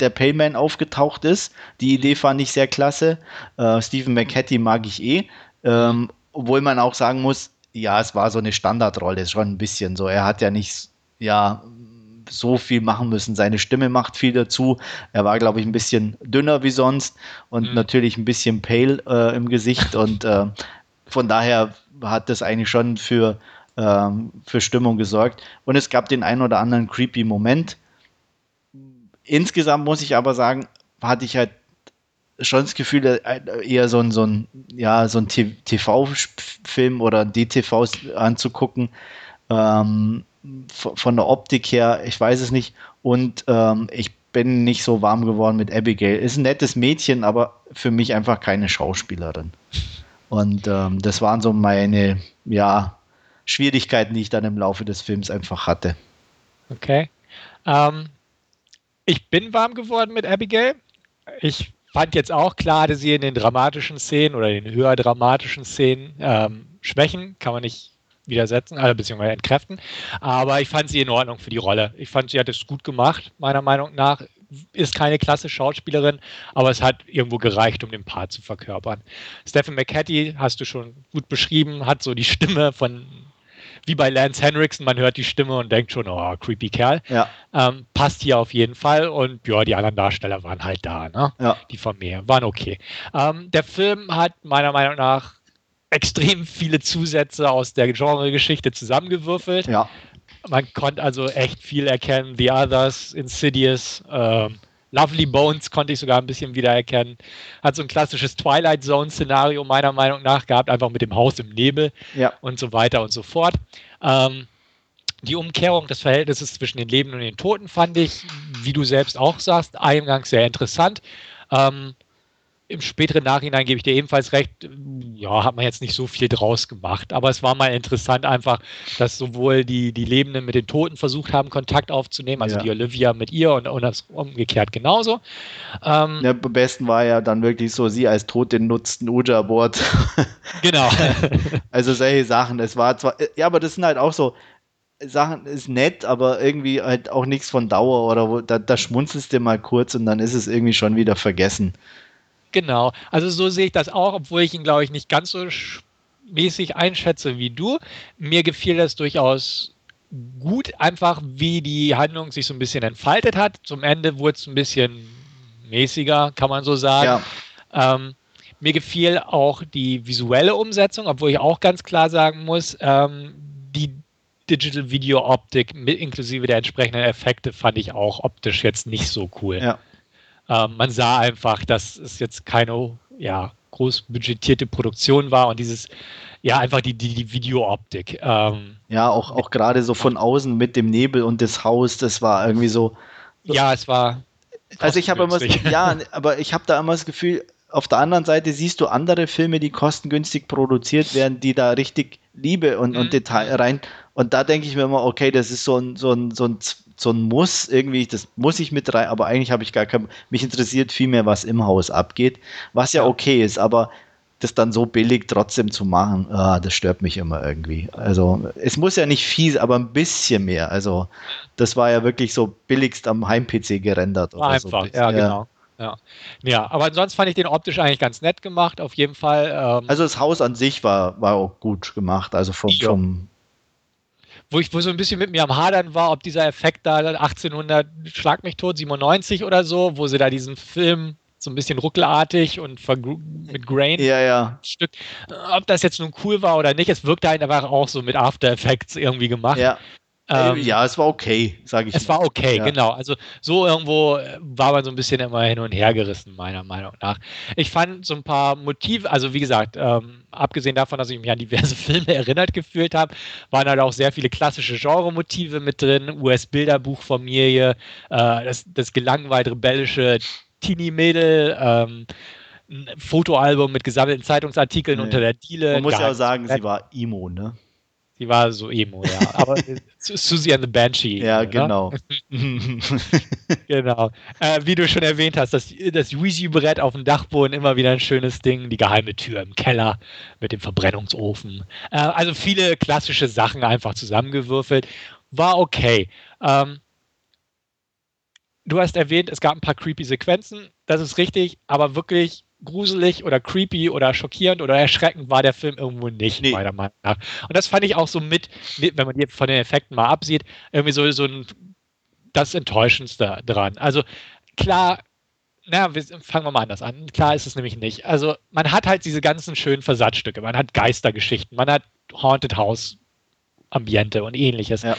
der Payman aufgetaucht ist. Die Idee fand ich sehr klasse. Äh, Stephen McHattie mag ich eh. Ähm, obwohl man auch sagen muss, ja, es war so eine Standardrolle, ist schon ein bisschen so. Er hat ja nicht, ja, so viel machen müssen. Seine Stimme macht viel dazu. Er war, glaube ich, ein bisschen dünner wie sonst und mhm. natürlich ein bisschen pale äh, im Gesicht und äh, von daher hat das eigentlich schon für ähm, für Stimmung gesorgt. Und es gab den einen oder anderen creepy Moment. Insgesamt muss ich aber sagen, hatte ich halt schon das Gefühl, äh, eher so ein, so ein, ja, so ein TV-Film oder DTVs anzugucken. Ähm, von der Optik her, ich weiß es nicht. Und ähm, ich bin nicht so warm geworden mit Abigail. Ist ein nettes Mädchen, aber für mich einfach keine Schauspielerin. Und ähm, das waren so meine, ja, Schwierigkeiten, die ich dann im Laufe des Films einfach hatte. Okay. Ähm, ich bin warm geworden mit Abigail. Ich fand jetzt auch klar, dass sie in den dramatischen Szenen oder in den höher dramatischen Szenen ähm, Schwächen, kann man nicht widersetzen, also beziehungsweise entkräften. Aber ich fand sie in Ordnung für die Rolle. Ich fand, sie hat es gut gemacht, meiner Meinung nach. Ist keine klasse Schauspielerin, aber es hat irgendwo gereicht, um den Part zu verkörpern. Stephen McCatty hast du schon gut beschrieben, hat so die Stimme von wie bei Lance Henriksen, man hört die Stimme und denkt schon, oh, creepy Kerl. Ja. Ähm, passt hier auf jeden Fall und ja, die anderen Darsteller waren halt da, ne? Ja. Die von mir waren okay. Ähm, der Film hat meiner Meinung nach extrem viele Zusätze aus der Genregeschichte zusammengewürfelt. Ja. Man konnte also echt viel erkennen. The Others, Insidious, ähm, Lovely Bones konnte ich sogar ein bisschen wiedererkennen. Hat so ein klassisches Twilight Zone-Szenario meiner Meinung nach gehabt, einfach mit dem Haus im Nebel ja. und so weiter und so fort. Ähm, die Umkehrung des Verhältnisses zwischen den Lebenden und den Toten fand ich, wie du selbst auch sagst, eingangs sehr interessant. Ähm, im späteren Nachhinein gebe ich dir ebenfalls recht, ja, hat man jetzt nicht so viel draus gemacht. Aber es war mal interessant einfach, dass sowohl die, die Lebenden mit den Toten versucht haben, Kontakt aufzunehmen, also ja. die Olivia mit ihr und, und das umgekehrt genauso. Ähm, ja, am besten war ja dann wirklich so, sie als Tod den nutzten Uja-Board. *laughs* genau. *laughs* also solche Sachen. Es war zwar, ja, aber das sind halt auch so, Sachen ist nett, aber irgendwie halt auch nichts von Dauer oder wo, da, da schmunzelst du mal kurz und dann ist es irgendwie schon wieder vergessen. Genau, also so sehe ich das auch, obwohl ich ihn, glaube ich, nicht ganz so mäßig einschätze wie du. Mir gefiel das durchaus gut, einfach wie die Handlung sich so ein bisschen entfaltet hat. Zum Ende wurde es ein bisschen mäßiger, kann man so sagen. Ja. Ähm, mir gefiel auch die visuelle Umsetzung, obwohl ich auch ganz klar sagen muss, ähm, die Digital Video Optik inklusive der entsprechenden Effekte fand ich auch optisch jetzt nicht so cool. Ja. Ähm, man sah einfach, dass es jetzt keine ja, groß budgetierte Produktion war und dieses, ja, einfach die, die, die Videooptik. Ähm, ja, auch, auch gerade so von außen mit dem Nebel und das Haus, das war irgendwie so. Ja, es war. Also ich habe immer, ja, *laughs* aber ich habe da immer das Gefühl, auf der anderen Seite siehst du andere Filme, die kostengünstig produziert werden, die da richtig Liebe und, mhm. und Detail rein. Und da denke ich mir immer, okay, das ist so ein, so ein, so ein so ein Muss irgendwie, das muss ich mit rein, aber eigentlich habe ich gar kein, mich interessiert viel mehr, was im Haus abgeht, was ja okay ist, aber das dann so billig trotzdem zu machen, ah, das stört mich immer irgendwie. Also es muss ja nicht viel, aber ein bisschen mehr. Also das war ja wirklich so billigst am Heim-PC gerendert. War einfach, so. ja, ja, genau. Ja. ja, aber ansonsten fand ich den optisch eigentlich ganz nett gemacht, auf jeden Fall. Ähm also das Haus an sich war, war auch gut gemacht, also vom, vom wo ich wo so ein bisschen mit mir am Hadern war, ob dieser Effekt da 1800 Schlag mich tot 97 oder so, wo sie da diesen Film so ein bisschen ruckelartig und mit Grain ja, ja. Stück, ob das jetzt nun cool war oder nicht, es wirkte halt einfach auch so mit After Effects irgendwie gemacht. Ja. Ähm, ja, es war okay, sage ich. Es mal. war okay, ja. genau. Also so irgendwo äh, war man so ein bisschen immer hin und her gerissen, meiner Meinung nach. Ich fand so ein paar Motive, also wie gesagt, ähm, abgesehen davon, dass ich mich an diverse *laughs* Filme erinnert gefühlt habe, waren halt auch sehr viele klassische Genre-Motive mit drin. US-Bilderbuchfamilie, äh, das, das gelangweilt rebellische Teenie-Mädel, ähm, ein Fotoalbum mit gesammelten Zeitungsartikeln nee. unter der Diele. Man muss ja auch sagen, sie war Emo, ne? Die war so emo, ja. Aber *laughs* Susie and the Banshee. Ja, genau. *laughs* *laughs* genau. Äh, wie du schon erwähnt hast, das, das Ouija-Brett auf dem Dachboden, immer wieder ein schönes Ding. Die geheime Tür im Keller mit dem Verbrennungsofen. Äh, also viele klassische Sachen einfach zusammengewürfelt. War okay. Ähm, du hast erwähnt, es gab ein paar creepy Sequenzen. Das ist richtig, aber wirklich gruselig oder creepy oder schockierend oder erschreckend war der Film irgendwo nicht, nee. meiner Meinung nach. Und das fand ich auch so mit, wenn man hier von den Effekten mal absieht, irgendwie so, so ein, das Enttäuschendste dran. Also klar, na, wir, fangen wir mal anders an. Klar ist es nämlich nicht. Also man hat halt diese ganzen schönen Versatzstücke, man hat Geistergeschichten, man hat Haunted House Ambiente und ähnliches. Ja.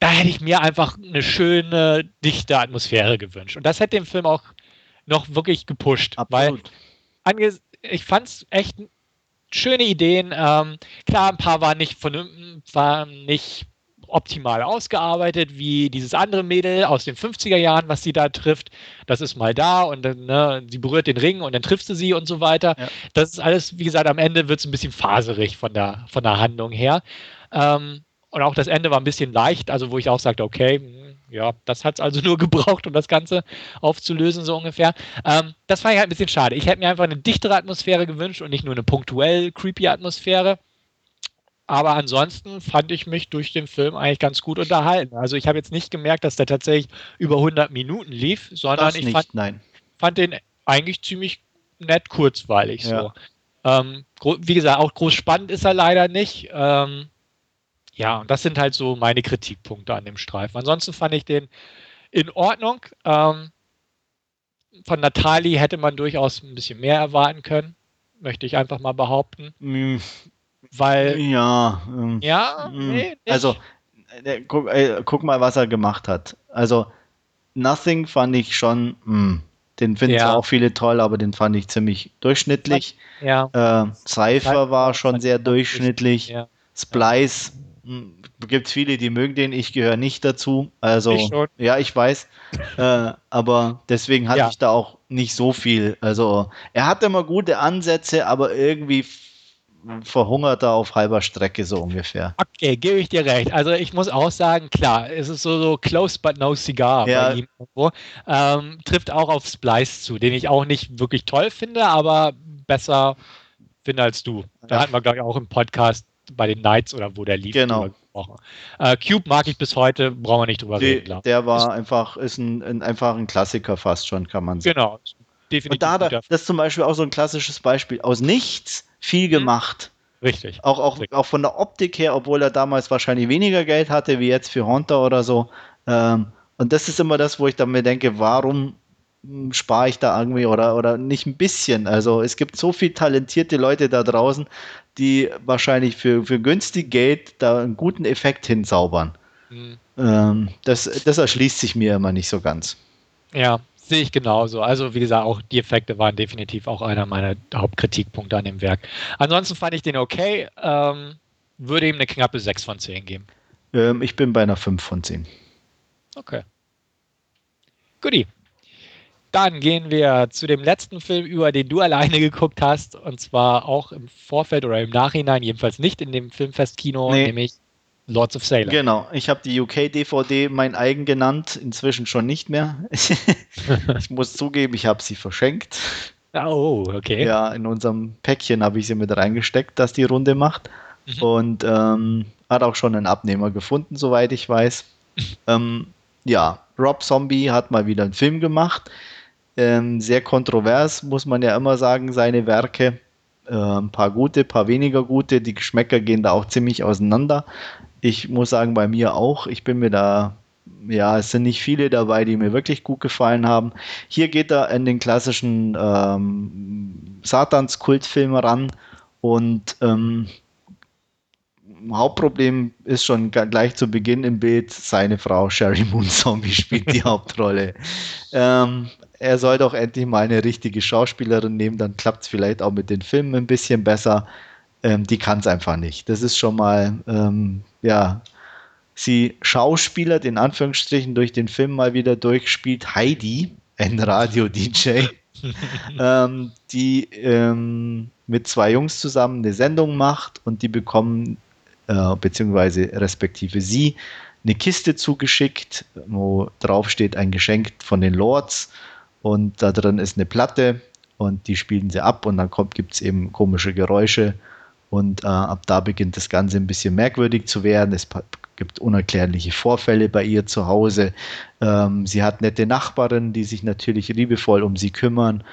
Da hätte ich mir einfach eine schöne, dichte Atmosphäre gewünscht. Und das hätte dem Film auch noch wirklich gepusht. Absolut. Weil ich fand es echt schöne Ideen. Ähm, klar, ein paar waren nicht, von, waren nicht optimal ausgearbeitet, wie dieses andere Mädel aus den 50er Jahren, was sie da trifft. Das ist mal da und dann, ne, sie berührt den Ring und dann trifft sie sie und so weiter. Ja. Das ist alles, wie gesagt, am Ende wird es ein bisschen faserig von der, von der Handlung her. Ähm, und auch das Ende war ein bisschen leicht, also wo ich auch sagte, okay, ja, das hat es also *laughs* nur gebraucht, um das Ganze aufzulösen, so ungefähr. Ähm, das fand ich halt ein bisschen schade. Ich hätte mir einfach eine dichtere Atmosphäre gewünscht und nicht nur eine punktuell creepy Atmosphäre. Aber ansonsten fand ich mich durch den Film eigentlich ganz gut unterhalten. Also ich habe jetzt nicht gemerkt, dass der tatsächlich über 100 Minuten lief, sondern das ich nicht, fand, nein. fand den eigentlich ziemlich nett kurzweilig ja. so. Ähm, wie gesagt, auch groß spannend ist er leider nicht. Ähm, ja, und das sind halt so meine Kritikpunkte an dem Streifen. Ansonsten fand ich den in Ordnung. Ähm, von Natali hätte man durchaus ein bisschen mehr erwarten können, möchte ich einfach mal behaupten. Mhm. Weil. Ja. Ähm, ja, mm, nee, Also, äh, guck, äh, guck, mal, was er gemacht hat. Also, Nothing fand ich schon. Mh, mm, den finden ja. auch viele toll, aber den fand ich ziemlich durchschnittlich. Ja. Äh, Cypher war schon sehr durchschnittlich. Ja. Splice gibt es viele, die mögen den, ich gehöre nicht dazu. Also, ich ja, ich weiß. äh, aber deswegen hatte ja. ich da auch nicht so viel. Also, er hatte immer gute Ansätze, aber irgendwie verhungert er auf halber Strecke so ungefähr. Okay, gebe ich dir recht. Also ich muss auch sagen, klar, es ist so, so close but no cigar ja. bei ihm irgendwo. Ähm, trifft auch auf Splice zu, den ich auch nicht wirklich toll finde, aber besser finde als du. Da ja. hatten wir, glaube ich, auch im Podcast bei den Knights oder wo der lief. Genau. Äh, Cube mag ich bis heute, brauchen wir nicht drüber nee, reden. Klar. Der war ist, einfach, ist ein, ein, einfach ein Klassiker fast schon, kann man sagen. Genau, definitiv. Und da, da das ist zum Beispiel auch so ein klassisches Beispiel. Aus nichts viel mhm. gemacht. Richtig. Auch, auch, Richtig. auch von der Optik her, obwohl er damals wahrscheinlich weniger Geld hatte, wie jetzt für Honda oder so. Ähm, und das ist immer das, wo ich dann mir denke, warum spare ich da irgendwie oder, oder nicht ein bisschen. Also es gibt so viele talentierte Leute da draußen, die wahrscheinlich für, für günstig Geld da einen guten Effekt hinzaubern. Mhm. Ähm, das, das erschließt sich mir immer nicht so ganz. Ja, sehe ich genauso. Also wie gesagt, auch die Effekte waren definitiv auch einer meiner Hauptkritikpunkte an dem Werk. Ansonsten fand ich den okay. Ähm, würde ihm eine knappe 6 von 10 geben. Ähm, ich bin bei einer 5 von 10. Okay. Guti. Dann gehen wir zu dem letzten Film über, den du alleine *laughs* geguckt hast, und zwar auch im Vorfeld oder im Nachhinein, jedenfalls nicht in dem Filmfestkino, nee. nämlich Lords of Salem. Genau, ich habe die UK-DVD mein eigen genannt, inzwischen schon nicht mehr. *laughs* ich muss zugeben, ich habe sie verschenkt. Oh, okay. Ja, in unserem Päckchen habe ich sie mit reingesteckt, dass die Runde macht. Mhm. Und ähm, hat auch schon einen Abnehmer gefunden, soweit ich weiß. *laughs* ähm, ja, Rob Zombie hat mal wieder einen Film gemacht. Ähm, sehr kontrovers, muss man ja immer sagen, seine Werke. Äh, ein paar gute, ein paar weniger gute. Die Geschmäcker gehen da auch ziemlich auseinander. Ich muss sagen, bei mir auch. Ich bin mir da, ja, es sind nicht viele dabei, die mir wirklich gut gefallen haben. Hier geht er in den klassischen ähm, Satans-Kultfilm ran und ähm, Hauptproblem ist schon gleich zu Beginn im Bild, seine Frau Sherry Moon Zombie spielt die *laughs* Hauptrolle. Ähm, er soll doch endlich mal eine richtige Schauspielerin nehmen, dann klappt es vielleicht auch mit den Filmen ein bisschen besser. Ähm, die kann es einfach nicht. Das ist schon mal, ähm, ja, sie schauspielert in Anführungsstrichen durch den Film mal wieder durchspielt Heidi, ein Radio-DJ, *laughs* ähm, die ähm, mit zwei Jungs zusammen eine Sendung macht und die bekommen, äh, beziehungsweise respektive sie, eine Kiste zugeschickt, wo drauf steht ein Geschenk von den Lords und da drin ist eine Platte und die spielen sie ab und dann gibt es eben komische Geräusche und äh, ab da beginnt das Ganze ein bisschen merkwürdig zu werden. Es gibt unerklärliche Vorfälle bei ihr zu Hause. Ähm, sie hat nette Nachbarinnen, die sich natürlich liebevoll um sie kümmern.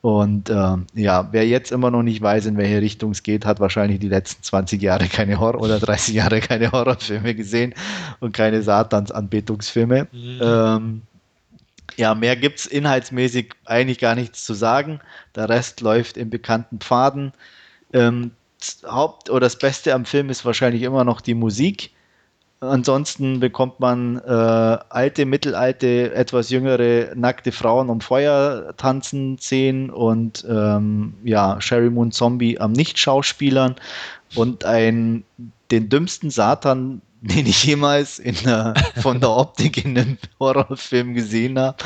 Und äh, ja, wer jetzt immer noch nicht weiß, in welche Richtung es geht, hat wahrscheinlich die letzten 20 Jahre keine Horror oder 30 Jahre keine Horrorfilme gesehen und keine Satansanbetungsfilme. Mhm. Ähm, ja, mehr gibt es inhaltsmäßig eigentlich gar nichts zu sagen. Der Rest läuft in bekannten Pfaden. Ähm, Haupt oder das Beste am Film ist wahrscheinlich immer noch die Musik. Ansonsten bekommt man äh, alte, mittelalte, etwas jüngere, nackte Frauen um Feuer tanzen sehen und ähm, ja, Sherry Moon Zombie am Nicht-Schauspielern und ein, den dümmsten Satan, den ich jemals in der, von der Optik in einem Horrorfilm gesehen habe.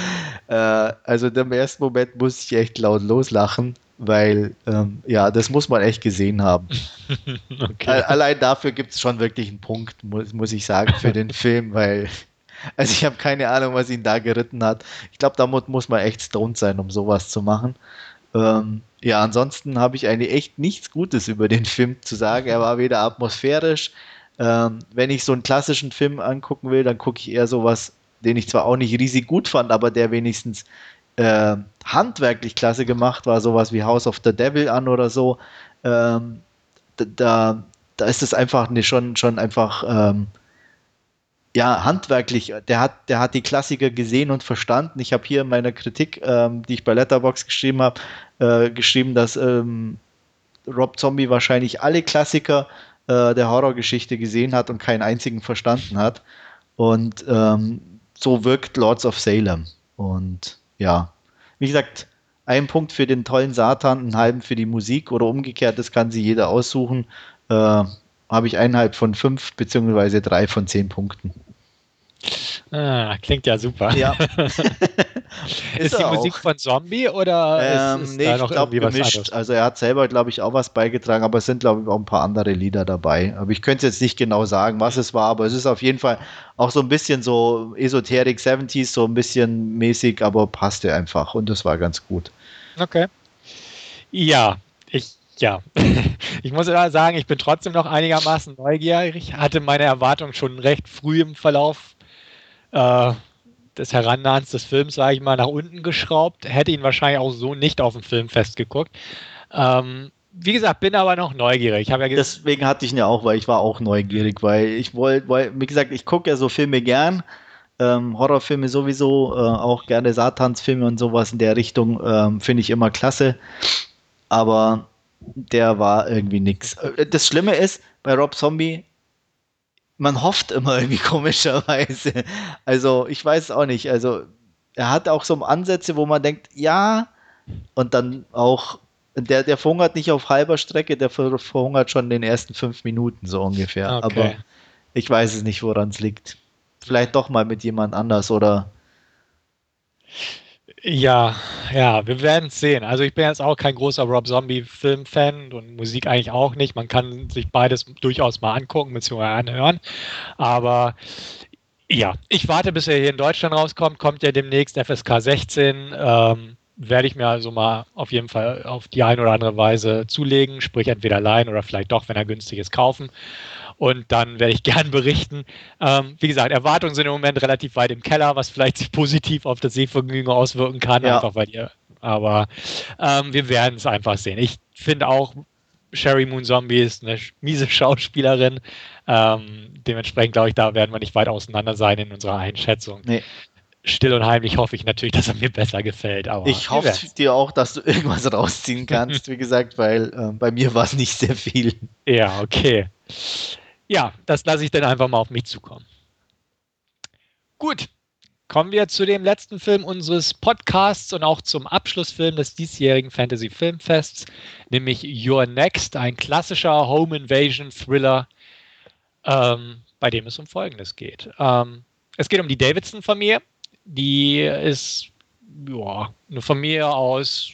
Äh, also im ersten Moment musste ich echt laut loslachen weil ähm, ja, das muss man echt gesehen haben. *laughs* okay. Allein dafür gibt es schon wirklich einen Punkt, muss, muss ich sagen, für den Film, weil also ich habe keine Ahnung, was ihn da geritten hat. Ich glaube, da muss, muss man echt stoned sein, um sowas zu machen. Ähm, ja, ansonsten habe ich eigentlich echt nichts Gutes über den Film zu sagen. Er war weder atmosphärisch. Ähm, wenn ich so einen klassischen Film angucken will, dann gucke ich eher sowas, den ich zwar auch nicht riesig gut fand, aber der wenigstens äh, handwerklich klasse gemacht war, sowas wie House of the Devil an oder so, ähm, da, da ist es einfach ne, schon, schon einfach ähm, ja, handwerklich, der hat, der hat die Klassiker gesehen und verstanden. Ich habe hier in meiner Kritik, ähm, die ich bei Letterbox geschrieben habe, äh, geschrieben, dass ähm, Rob Zombie wahrscheinlich alle Klassiker äh, der Horrorgeschichte gesehen hat und keinen einzigen verstanden hat. Und ähm, so wirkt Lords of Salem. Und ja, wie gesagt, ein Punkt für den tollen Satan, einen halben für die Musik oder umgekehrt, das kann sich jeder aussuchen. Äh, Habe ich eineinhalb von fünf beziehungsweise drei von zehn Punkten. Ah, klingt ja super. Ja. *laughs* ist, die Musik von Zombie oder ähm, ist, ist nee, da noch ich glaube gemischt. Anderes? Also er hat selber, glaube ich, auch was beigetragen, aber es sind, glaube ich, auch ein paar andere Lieder dabei. Aber ich könnte jetzt nicht genau sagen, was es war, aber es ist auf jeden Fall auch so ein bisschen so Esoterik 70s, so ein bisschen mäßig, aber passte einfach und das war ganz gut. Okay. Ja, ich ja, *laughs* ich muss sagen, ich bin trotzdem noch einigermaßen neugierig. Hatte meine Erwartungen schon recht früh im Verlauf äh, des Herannahens des Films, sage ich mal, nach unten geschraubt. Hätte ihn wahrscheinlich auch so nicht auf dem Film festgeguckt. Ähm, wie gesagt, bin aber noch neugierig. Ja Deswegen hatte ich ihn ja auch, weil ich war auch neugierig, weil ich wollte, weil, wie gesagt, ich gucke ja so Filme gern. Ähm, Horrorfilme sowieso, äh, auch gerne Satansfilme und sowas in der Richtung, ähm, finde ich immer klasse. Aber der war irgendwie nix. Äh, das Schlimme ist, bei Rob Zombie, man hofft immer irgendwie *laughs* komischerweise. Also, ich weiß es auch nicht. Also, er hat auch so Ansätze, wo man denkt, ja, und dann auch, der, der verhungert nicht auf halber Strecke, der verhungert schon in den ersten fünf Minuten so ungefähr. Okay. Aber ich weiß es nicht, woran es liegt. Vielleicht doch mal mit jemand anders oder ja, ja, wir werden es sehen. Also ich bin jetzt auch kein großer Rob Zombie-Film-Fan und Musik eigentlich auch nicht. Man kann sich beides durchaus mal angucken bzw. anhören. Aber ja, ich warte, bis er hier in Deutschland rauskommt. Kommt ja demnächst FSK 16. Ähm, werde ich mir also mal auf jeden Fall auf die eine oder andere Weise zulegen, sprich entweder leihen oder vielleicht doch, wenn er günstig ist, kaufen und dann werde ich *laughs* gern berichten. Ähm, wie gesagt, Erwartungen sind im Moment relativ weit im Keller, was vielleicht sich positiv auf das Sehvergnügen auswirken kann, ja. einfach weil ihr. Aber ähm, wir werden es einfach sehen. Ich finde auch, Sherry Moon Zombie ist eine miese *laughs* Schauspielerin. Ähm, dementsprechend glaube ich, da werden wir nicht weit auseinander sein in unserer Einschätzung. Nee. Still und heimlich hoffe ich natürlich, dass er mir besser gefällt. Aber ich hoffe dir auch, dass du *laughs* irgendwas rausziehen kannst, wie gesagt, weil äh, bei mir war es nicht sehr viel. Ja, okay. Ja, das lasse ich dann einfach mal auf mich zukommen. Gut, kommen wir zu dem letzten Film unseres Podcasts und auch zum Abschlussfilm des diesjährigen Fantasy Filmfests, nämlich Your Next, ein klassischer Home Invasion Thriller, ähm, bei dem es um Folgendes geht. Ähm, es geht um die Davidson-Familie. Die ist ja, eine Familie aus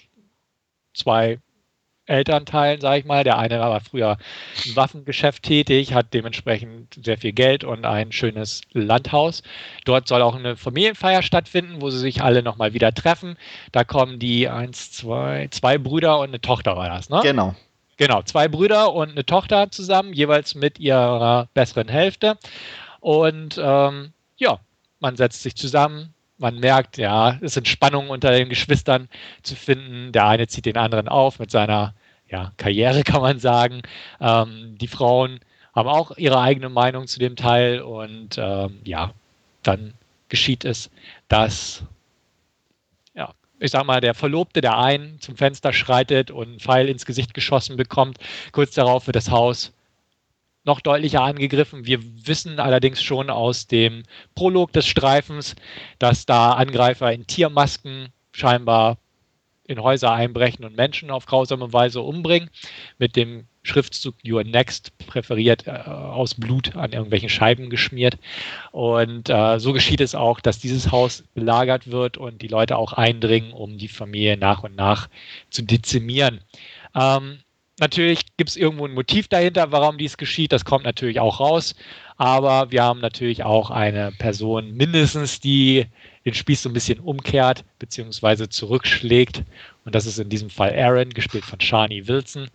zwei Elternteilen, sage ich mal. Der eine war früher im Waffengeschäft tätig, hat dementsprechend sehr viel Geld und ein schönes Landhaus. Dort soll auch eine Familienfeier stattfinden, wo sie sich alle nochmal wieder treffen. Da kommen die eins, zwei, zwei Brüder und eine Tochter war das, ne? Genau. Genau, zwei Brüder und eine Tochter zusammen, jeweils mit ihrer besseren Hälfte. Und ähm, ja, man setzt sich zusammen, man merkt, ja, es sind Spannungen unter den Geschwistern zu finden. Der eine zieht den anderen auf mit seiner ja, Karriere, *laughs* kann man sagen. Ähm, die Frauen haben auch ihre eigene Meinung zu dem Teil und ähm, ja, dann geschieht es, dass, ja, ich sag mal, der Verlobte der einen zum Fenster schreitet und einen Pfeil ins Gesicht geschossen bekommt. Kurz darauf wird das Haus noch deutlicher angegriffen. Wir wissen allerdings schon aus dem Prolog des Streifens, dass da Angreifer in Tiermasken scheinbar in Häuser einbrechen und Menschen auf grausame Weise umbringen, mit dem Schriftzug Your Next präferiert äh, aus Blut an irgendwelchen Scheiben geschmiert. Und äh, so geschieht es auch, dass dieses Haus belagert wird und die Leute auch eindringen, um die Familie nach und nach zu dezimieren. Ähm, natürlich gibt es irgendwo ein Motiv dahinter, warum dies geschieht. Das kommt natürlich auch raus. Aber wir haben natürlich auch eine Person mindestens, die den Spieß so ein bisschen umkehrt bzw. zurückschlägt. Und das ist in diesem Fall Aaron, gespielt von Shani Wilson.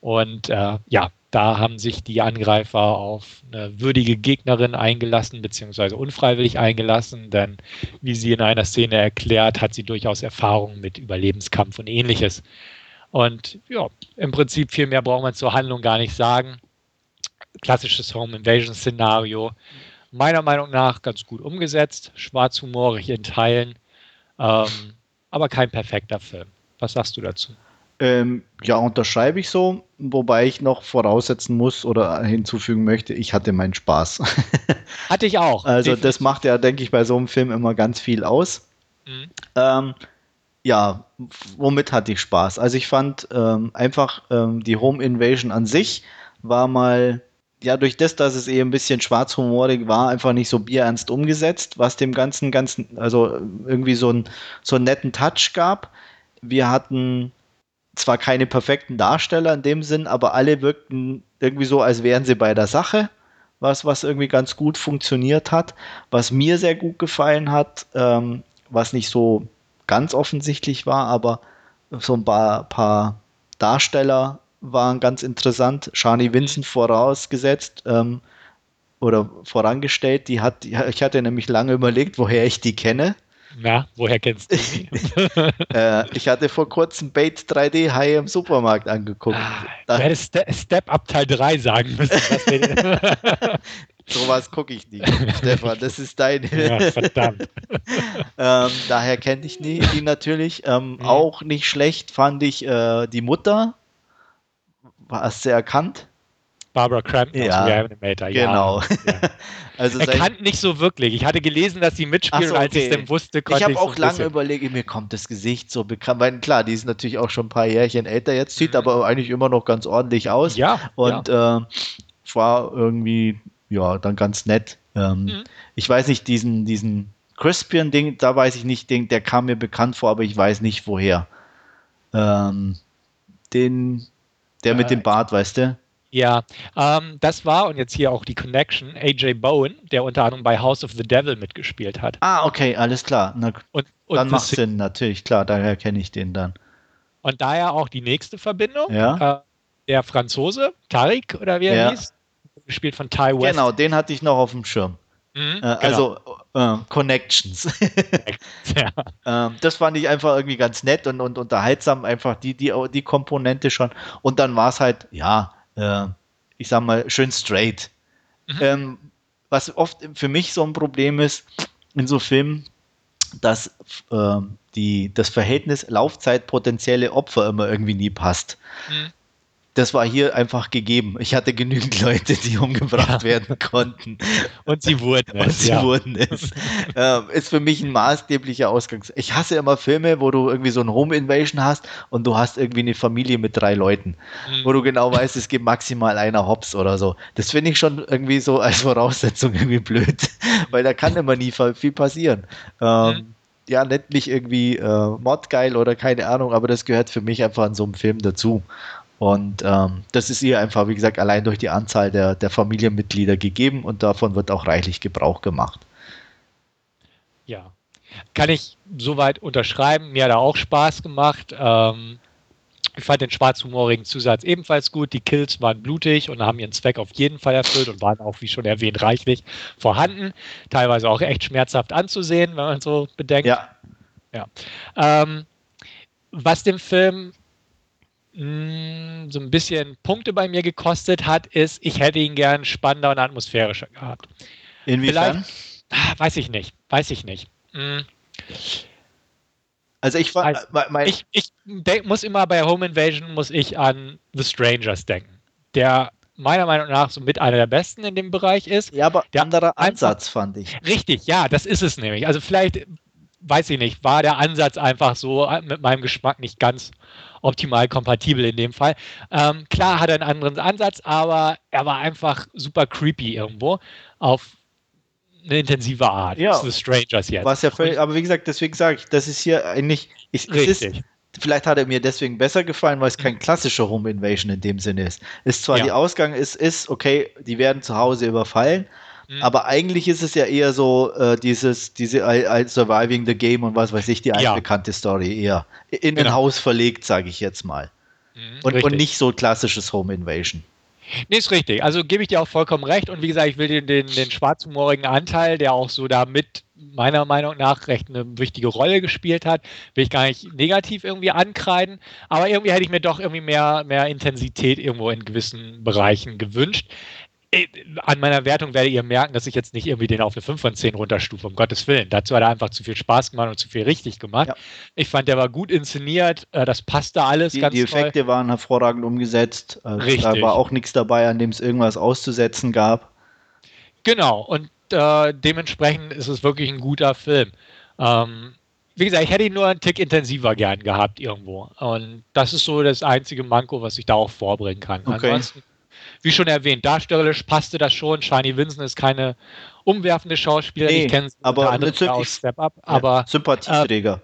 Und äh, ja, da haben sich die Angreifer auf eine würdige Gegnerin eingelassen, beziehungsweise unfreiwillig eingelassen, denn wie sie in einer Szene erklärt, hat sie durchaus Erfahrung mit Überlebenskampf und ähnliches. Und ja, im Prinzip viel mehr braucht man zur Handlung gar nicht sagen. Klassisches Home Invasion Szenario meiner Meinung nach ganz gut umgesetzt, schwarzhumorig in Teilen, ähm, aber kein perfekter Film. Was sagst du dazu? Ähm, ja, unterschreibe ich so, wobei ich noch voraussetzen muss oder hinzufügen möchte, ich hatte meinen Spaß. *laughs* Hatte ich auch. Also definitiv. das macht ja, denke ich, bei so einem Film immer ganz viel aus. Mhm. Ähm, ja, womit hatte ich Spaß? Also ich fand ähm, einfach ähm, die Home Invasion an sich war mal ja, durch das, dass es eher ein bisschen schwarzhumorig war, einfach nicht so bierernst umgesetzt, was dem Ganzen, ganzen, also irgendwie so, ein, so einen netten Touch gab. Wir hatten zwar keine perfekten Darsteller in dem Sinn, aber alle wirkten irgendwie so, als wären sie bei der Sache, was, was irgendwie ganz gut funktioniert hat. Was mir sehr gut gefallen hat, ähm, was nicht so ganz offensichtlich war, aber so ein paar, paar Darsteller waren ganz interessant. Shani Vincent vorausgesetzt ähm, oder vorangestellt. Die hat, ich hatte nämlich lange überlegt, woher ich die kenne. Na, woher kennst du die? *laughs* äh, ich hatte vor kurzem Bait 3D High im Supermarkt angeguckt. Ah, du hättest Step Up Teil 3 sagen müssen. *laughs* *laughs* Sowas gucke ich nicht, Stefan. Das ist deine. *laughs* Ja, verdammt. *laughs* ähm, daher kenne ich die, die natürlich. Ähm, mhm. Auch nicht schlecht fand ich äh, die Mutter Hast du erkannt? Barbara Crampton ja, aus Reanimator. Genau. Ja. *laughs* also Erkannt nicht so wirklich. Ich hatte gelesen, dass sie mitspielen, so, okay. als ich es dann wusste, konnte ich habe auch so lange überlegt, mir kommt das Gesicht so bekannt. Weil klar, die ist natürlich auch schon ein paar Jährchen älter jetzt, sieht mhm. aber eigentlich immer noch ganz ordentlich aus. Ja. Und ja. Äh, war irgendwie, ja, dann ganz nett. Ähm, mhm. Ich weiß nicht, diesen, diesen Crispian-Ding, da weiß ich nicht, den, der kam mir bekannt vor, aber ich weiß nicht woher. Ähm, den der mit dem Bart, weißt du? Ja, ähm, das war und jetzt hier auch die Connection, AJ Bowen, der unter anderem bei House of the Devil mitgespielt hat. Ah, okay, alles klar. Na, und, und dann macht Sinn, natürlich, klar, daher kenne ich den dann. Und daher auch die nächste Verbindung. Ja. Äh, der Franzose, Tariq, oder wie er ja. hieß, gespielt von Ty West. Genau, den hatte ich noch auf dem Schirm. Mhm, äh, genau. Also äh, Connections. *laughs* ja. ähm, das fand ich einfach irgendwie ganz nett und, und unterhaltsam, einfach die, die, die Komponente schon. Und dann war es halt, ja, äh, ich sag mal, schön straight. Mhm. Ähm, was oft für mich so ein Problem ist in so Filmen, dass äh, die, das Verhältnis Laufzeit potenzielle Opfer immer irgendwie nie passt. Mhm. Das war hier einfach gegeben. Ich hatte genügend *laughs* Leute, die umgebracht ja. werden konnten. Und sie wurden *laughs* es. Und sie ja. wurden es. *laughs* äh, ist für mich ein maßgeblicher Ausgangs. Ich hasse immer Filme, wo du irgendwie so ein Home Invasion hast und du hast irgendwie eine Familie mit drei Leuten, mhm. wo du genau weißt, es gibt maximal einer Hops oder so. Das finde ich schon irgendwie so als Voraussetzung irgendwie blöd, weil da kann immer nie viel passieren. Ähm, mhm ja, nennt mich irgendwie äh, Modgeil oder keine Ahnung, aber das gehört für mich einfach in so einem Film dazu. Und ähm, das ist ihr einfach, wie gesagt, allein durch die Anzahl der, der Familienmitglieder gegeben und davon wird auch reichlich Gebrauch gemacht. Ja, kann ich soweit unterschreiben. Mir hat er auch Spaß gemacht. Ähm, ich fand den schwarzhumorigen Zusatz ebenfalls gut. Die Kills waren blutig und haben ihren Zweck auf jeden Fall erfüllt und waren auch, wie schon erwähnt, reichlich vorhanden. Teilweise auch echt schmerzhaft anzusehen, wenn man so bedenkt. Ja. ja. Ähm, was dem Film mh, so ein bisschen Punkte bei mir gekostet hat, ist, ich hätte ihn gern spannender und atmosphärischer gehabt. Inwiefern? Vielleicht, weiß ich nicht, weiß ich nicht. Mh. Also ich war, also, ich, ich muss immer bei Home Invasion muss ich an The Strangers denken, der meiner Meinung nach so mit einer der besten in dem Bereich ist. Ja, aber der anderer Ansatz fand ich. Richtig, ja, das ist es nämlich. Also vielleicht weiß ich nicht, war der Ansatz einfach so mit meinem Geschmack nicht ganz optimal kompatibel in dem Fall. Ähm, klar hat er einen anderen Ansatz, aber er war einfach super creepy irgendwo auf eine intensive Art. Ja. The Strangers jetzt. Was ja völlig, aber wie gesagt, deswegen sage ich, das ist hier eigentlich. Ich, Richtig. Ist, vielleicht hat er mir deswegen besser gefallen, weil es kein klassischer Home Invasion in dem Sinne ist. Ist zwar ja. die Ausgang ist, ist, okay, die werden zu Hause überfallen, Mhm. Aber eigentlich ist es ja eher so äh, dieses, diese I, I Surviving the Game und was weiß ich, die altbekannte ja. Story eher. In genau. ein Haus verlegt, sage ich jetzt mal. Mhm, und, und, nicht so klassisches Home Invasion. Nee, ist richtig. Also gebe ich dir auch vollkommen recht. Und wie gesagt, ich will den, den, den schwarzhumorigen Anteil, der auch so da mit meiner Meinung nach recht eine wichtige Rolle gespielt hat, will ich gar nicht negativ irgendwie ankreiden. Aber irgendwie hätte ich mir doch irgendwie mehr, mehr Intensität irgendwo in gewissen Bereichen gewünscht. Äh, an meiner Wertung werdet ihr merken, dass ich jetzt nicht irgendwie den auf eine 5 von 10 runterstufe, um Gottes Willen. Dazu hat er einfach zu viel Spaß gemacht und zu viel richtig gemacht. Ja. Ich fand, der war gut inszeniert, äh, das passte alles die, ganz Die Effekte toll. waren hervorragend umgesetzt. Also richtig. Da war auch nichts dabei, an dem es irgendwas auszusetzen gab. Genau, und äh, dementsprechend ist es wirklich ein guter Film. Ähm, wie gesagt, ich hätte ihn nur einen Tick intensiver gern gehabt irgendwo. Und das ist so das einzige Manko, was ich da auch vorbringen kann. Okay. Ansonsten wie schon erwähnt, darstellerisch passte das schon. Shani Vincent ist keine umwerfende Schauspielerin. Nee, ich kenne aber andere aus Step Up, aber ja, Sympathieträger. Äh,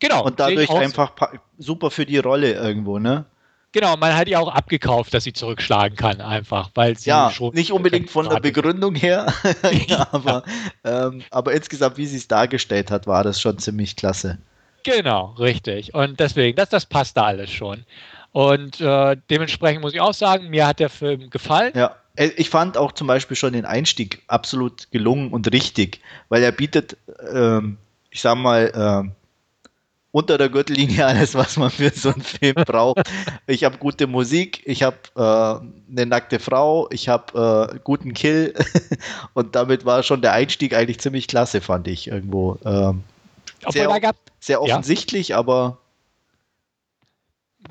genau. Und dadurch einfach super für die Rolle irgendwo, ne? Genau, man hat ihr auch abgekauft, dass sie zurückschlagen kann, einfach, weil sie ja, schon. Nicht unbedingt von der Begründung her, *laughs* ja, aber. Ähm, aber insgesamt, wie sie es dargestellt hat, war das schon ziemlich klasse. Genau, richtig. Und deswegen, das, das passt da alles schon. Und äh, dementsprechend muss ich auch sagen, mir hat der Film gefallen. Ja, äh, ich fand auch zum Beispiel schon den Einstieg absolut gelungen und richtig, weil er bietet, ähm, ich sag mal, äh, unter der Gürtellinie *laughs* alles, was man für so einen Film braucht. Ich habe gute Musik, ich habe äh, eine nackte Frau, ich habe äh, guten Kill *laughs* und damit war schon der Einstieg eigentlich ziemlich klasse, fand ich irgendwo. Ähm, sehr, sehr offensichtlich, ja. aber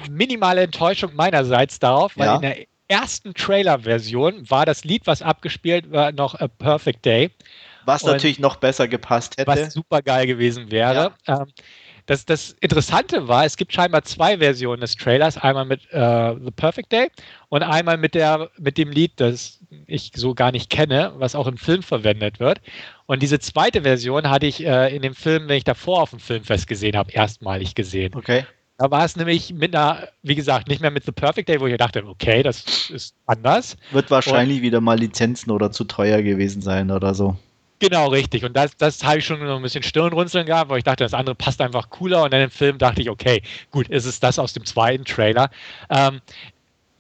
minimale Enttäuschung meinerseits darauf, weil ja. in der ersten Trailer-Version war das Lied, was abgespielt war, noch A Perfect Day. Was Und natürlich noch besser gepasst hätte. Was super geil gewesen wäre. Ja. Ähm, das, das, Interessante war, es gibt scheinbar zwei Versionen des Trailers, einmal mit äh, The Perfect Day und einmal mit, der, mit dem Lied, das ich so gar nicht kenne, was auch im Film verwendet wird. Und diese zweite Version hatte ich äh, in dem Film, wenn ich davor auf dem Filmfest gesehen habe, erstmalig gesehen. Okay. Da war es nämlich mit einer, wie gesagt, nicht mehr mit The Perfect Day, wo ich dachte, okay, das ist anders. Wird wahrscheinlich und, wieder mal Lizenzen oder zu teuer gewesen sein oder so. Genau, richtig. Und das, das habe ich schon noch ein bisschen Stirnrunzeln gehabt, weil ich dachte, das andere passt einfach cooler. Und dann im Film dachte ich, okay, gut, ist es das aus dem zweiten Trailer. Ähm,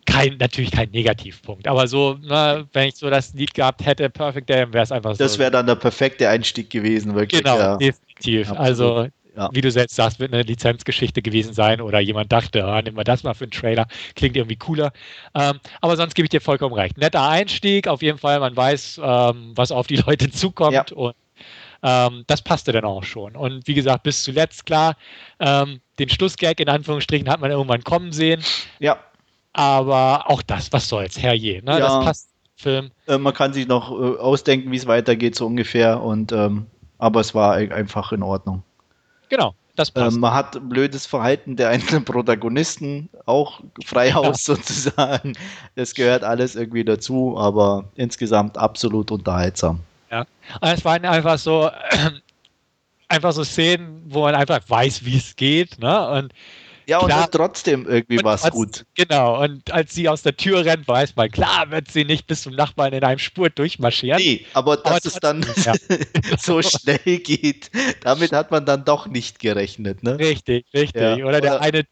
kein, natürlich kein Negativpunkt, aber so, ne, wenn ich so das Lied gehabt hätte, Perfect Day, wäre es einfach so. Das wäre dann der perfekte Einstieg gewesen, wirklich. Genau, ja. definitiv. Absolut. Also ja. wie du selbst sagst, wird eine Lizenzgeschichte gewesen sein oder jemand dachte, ah, nehmen wir das mal für einen Trailer, klingt irgendwie cooler. Ähm, aber sonst gebe ich dir vollkommen recht. Netter Einstieg, auf jeden Fall, man weiß, ähm, was auf die *laughs* Leute zukommt ja. und ähm, das passte dann auch schon. Und wie gesagt, bis zuletzt klar, ähm, den Schlussgag in Anführungsstrichen hat man irgendwann kommen sehen. Ja. Aber auch das, was soll's, herrje. Ne? Ja. Das passt Film. Äh, man kann sich noch äh, ausdenken, wie es weitergeht, so ungefähr. Und, ähm, aber es war einfach in Ordnung. Genau, das passt. Ähm, man hat blödes Verhalten der einzelnen Protagonisten, auch Freihaus ja. *laughs* sozusagen. Das gehört alles irgendwie dazu, aber insgesamt absolut unterhaltsam. Ja, es waren einfach so, *clears throat* einfach so Szenen, wo man einfach weiß, wie es geht. Ne? Und ja, und klar, trotzdem irgendwie war es gut. Genau, und als sie aus der Tür rennt, weiß man, klar wird sie nicht bis zum Nachbarn in einem Spurt durchmarschieren. Nee, aber dass aber es dann ja. *laughs* so schnell geht, damit hat man dann doch nicht gerechnet. Ne? Richtig, richtig. Ja, oder, oder der eine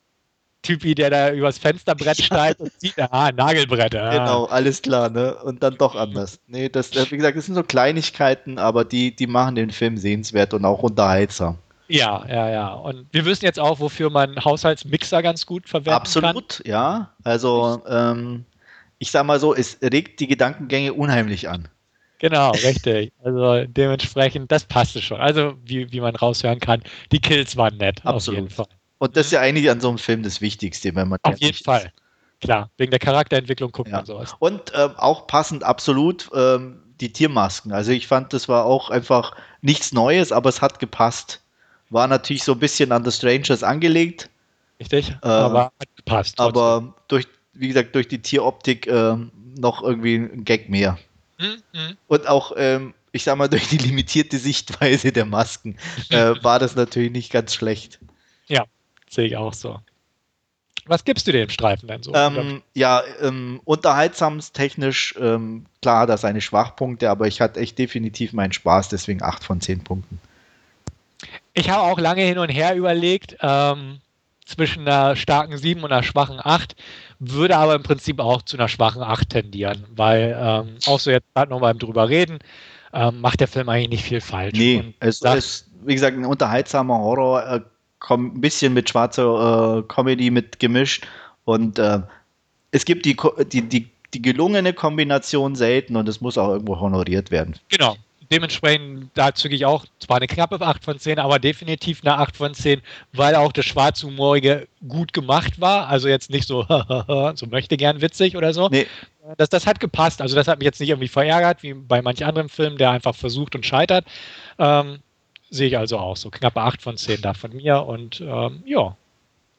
Typi, der da übers Fensterbrett steigt und sieht, ah, Nagelbrett. Ah. Genau, alles klar, ne? Und dann doch anders. Nee, das, wie gesagt, das sind so Kleinigkeiten, aber die, die machen den Film sehenswert und auch unterhaltsam. Ja, ja, ja. Und wir wissen jetzt auch, wofür man Haushaltsmixer ganz gut verwenden Absolut, kann. Absolut, ja. Also, ähm, ich sag mal so, es regt die Gedankengänge unheimlich an. Genau, richtig. Also dementsprechend, das passte schon. Also, wie, wie man raushören kann, die Kills waren nett. Absolut. Auf jeden Fall. Und das ist ja eigentlich an so einem Film das Wichtigste, wenn man. Auf jeden Fall. Ist. Klar, wegen der Charakterentwicklung guckt ja. man sowas. Und ähm, auch passend absolut ähm, die Tiermasken. Also ich fand, das war auch einfach nichts Neues, aber es hat gepasst. War natürlich so ein bisschen an The Strangers angelegt. Richtig, äh, aber hat gepasst. Trotzdem. Aber durch, wie gesagt, durch die Tieroptik äh, noch irgendwie ein Gag mehr. Mhm. Und auch, ähm, ich sag mal, durch die limitierte Sichtweise der Masken äh, *laughs* war das natürlich nicht ganz schlecht. Ja, sehe ich auch so. Was gibst du dem Streifen denn so? Ähm, ja, ähm, unterhaltsamstechnisch, ähm, klar, das seine Schwachpunkte, aber ich hatte echt definitiv meinen Spaß, deswegen 8 von 10 Punkten. Ich habe auch lange hin und her überlegt, ähm, zwischen einer starken 7 und einer schwachen 8, würde aber im Prinzip auch zu einer schwachen 8 tendieren, weil ähm, auch so jetzt gerade noch beim drüber reden, ähm, macht der Film eigentlich nicht viel falsch. Nee, es ist, wie gesagt, ein unterhaltsamer Horror, äh, ein bisschen mit schwarzer äh, Comedy mit gemischt und äh, es gibt die, die, die, die gelungene Kombination selten und es muss auch irgendwo honoriert werden. Genau, dementsprechend, da zücke ich auch zwar eine knappe 8 von 10, aber definitiv eine 8 von 10, weil auch das Schwarzhumorige gut gemacht war. Also jetzt nicht so, *laughs* so möchte gern witzig oder so. Nee. Das, das hat gepasst. Also das hat mich jetzt nicht irgendwie verärgert, wie bei manch anderen Filmen, der einfach versucht und scheitert. Ähm, sehe ich also auch so. Knappe 8 von 10 da von mir und ähm, ja,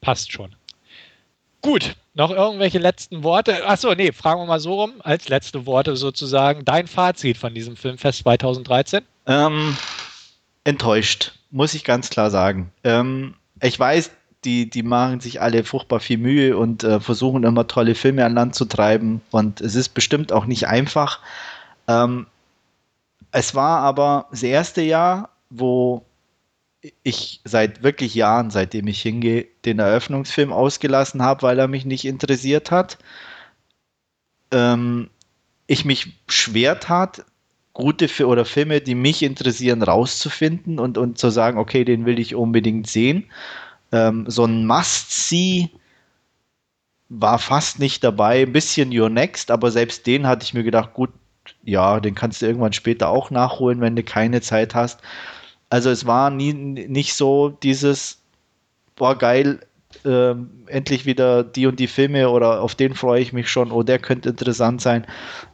passt schon. Gut, noch irgendwelche letzten Worte? Achso, nee, fragen wir mal so rum, als letzte Worte sozusagen, dein Fazit von diesem Filmfest 2013? Ähm, enttäuscht, muss ich ganz klar sagen. Ähm, ich weiß, die, die machen sich alle furchtbar viel Mühe und äh, versuchen immer tolle Filme an Land zu treiben und es ist bestimmt auch nicht einfach. Ähm, es war aber das erste Jahr, wo ich seit wirklich Jahren, seitdem ich hingehe, den Eröffnungsfilm ausgelassen habe, weil er mich nicht interessiert hat. Ähm, ich mich schwer tat, gute Fi oder Filme, die mich interessieren, rauszufinden und, und zu sagen, okay, den will ich unbedingt sehen. Ähm, so ein Must-See war fast nicht dabei. Ein bisschen Your Next, aber selbst den hatte ich mir gedacht, gut, ja, den kannst du irgendwann später auch nachholen, wenn du keine Zeit hast. Also es war nie, nicht so dieses, boah geil, äh, endlich wieder die und die Filme oder auf den freue ich mich schon, oh, der könnte interessant sein.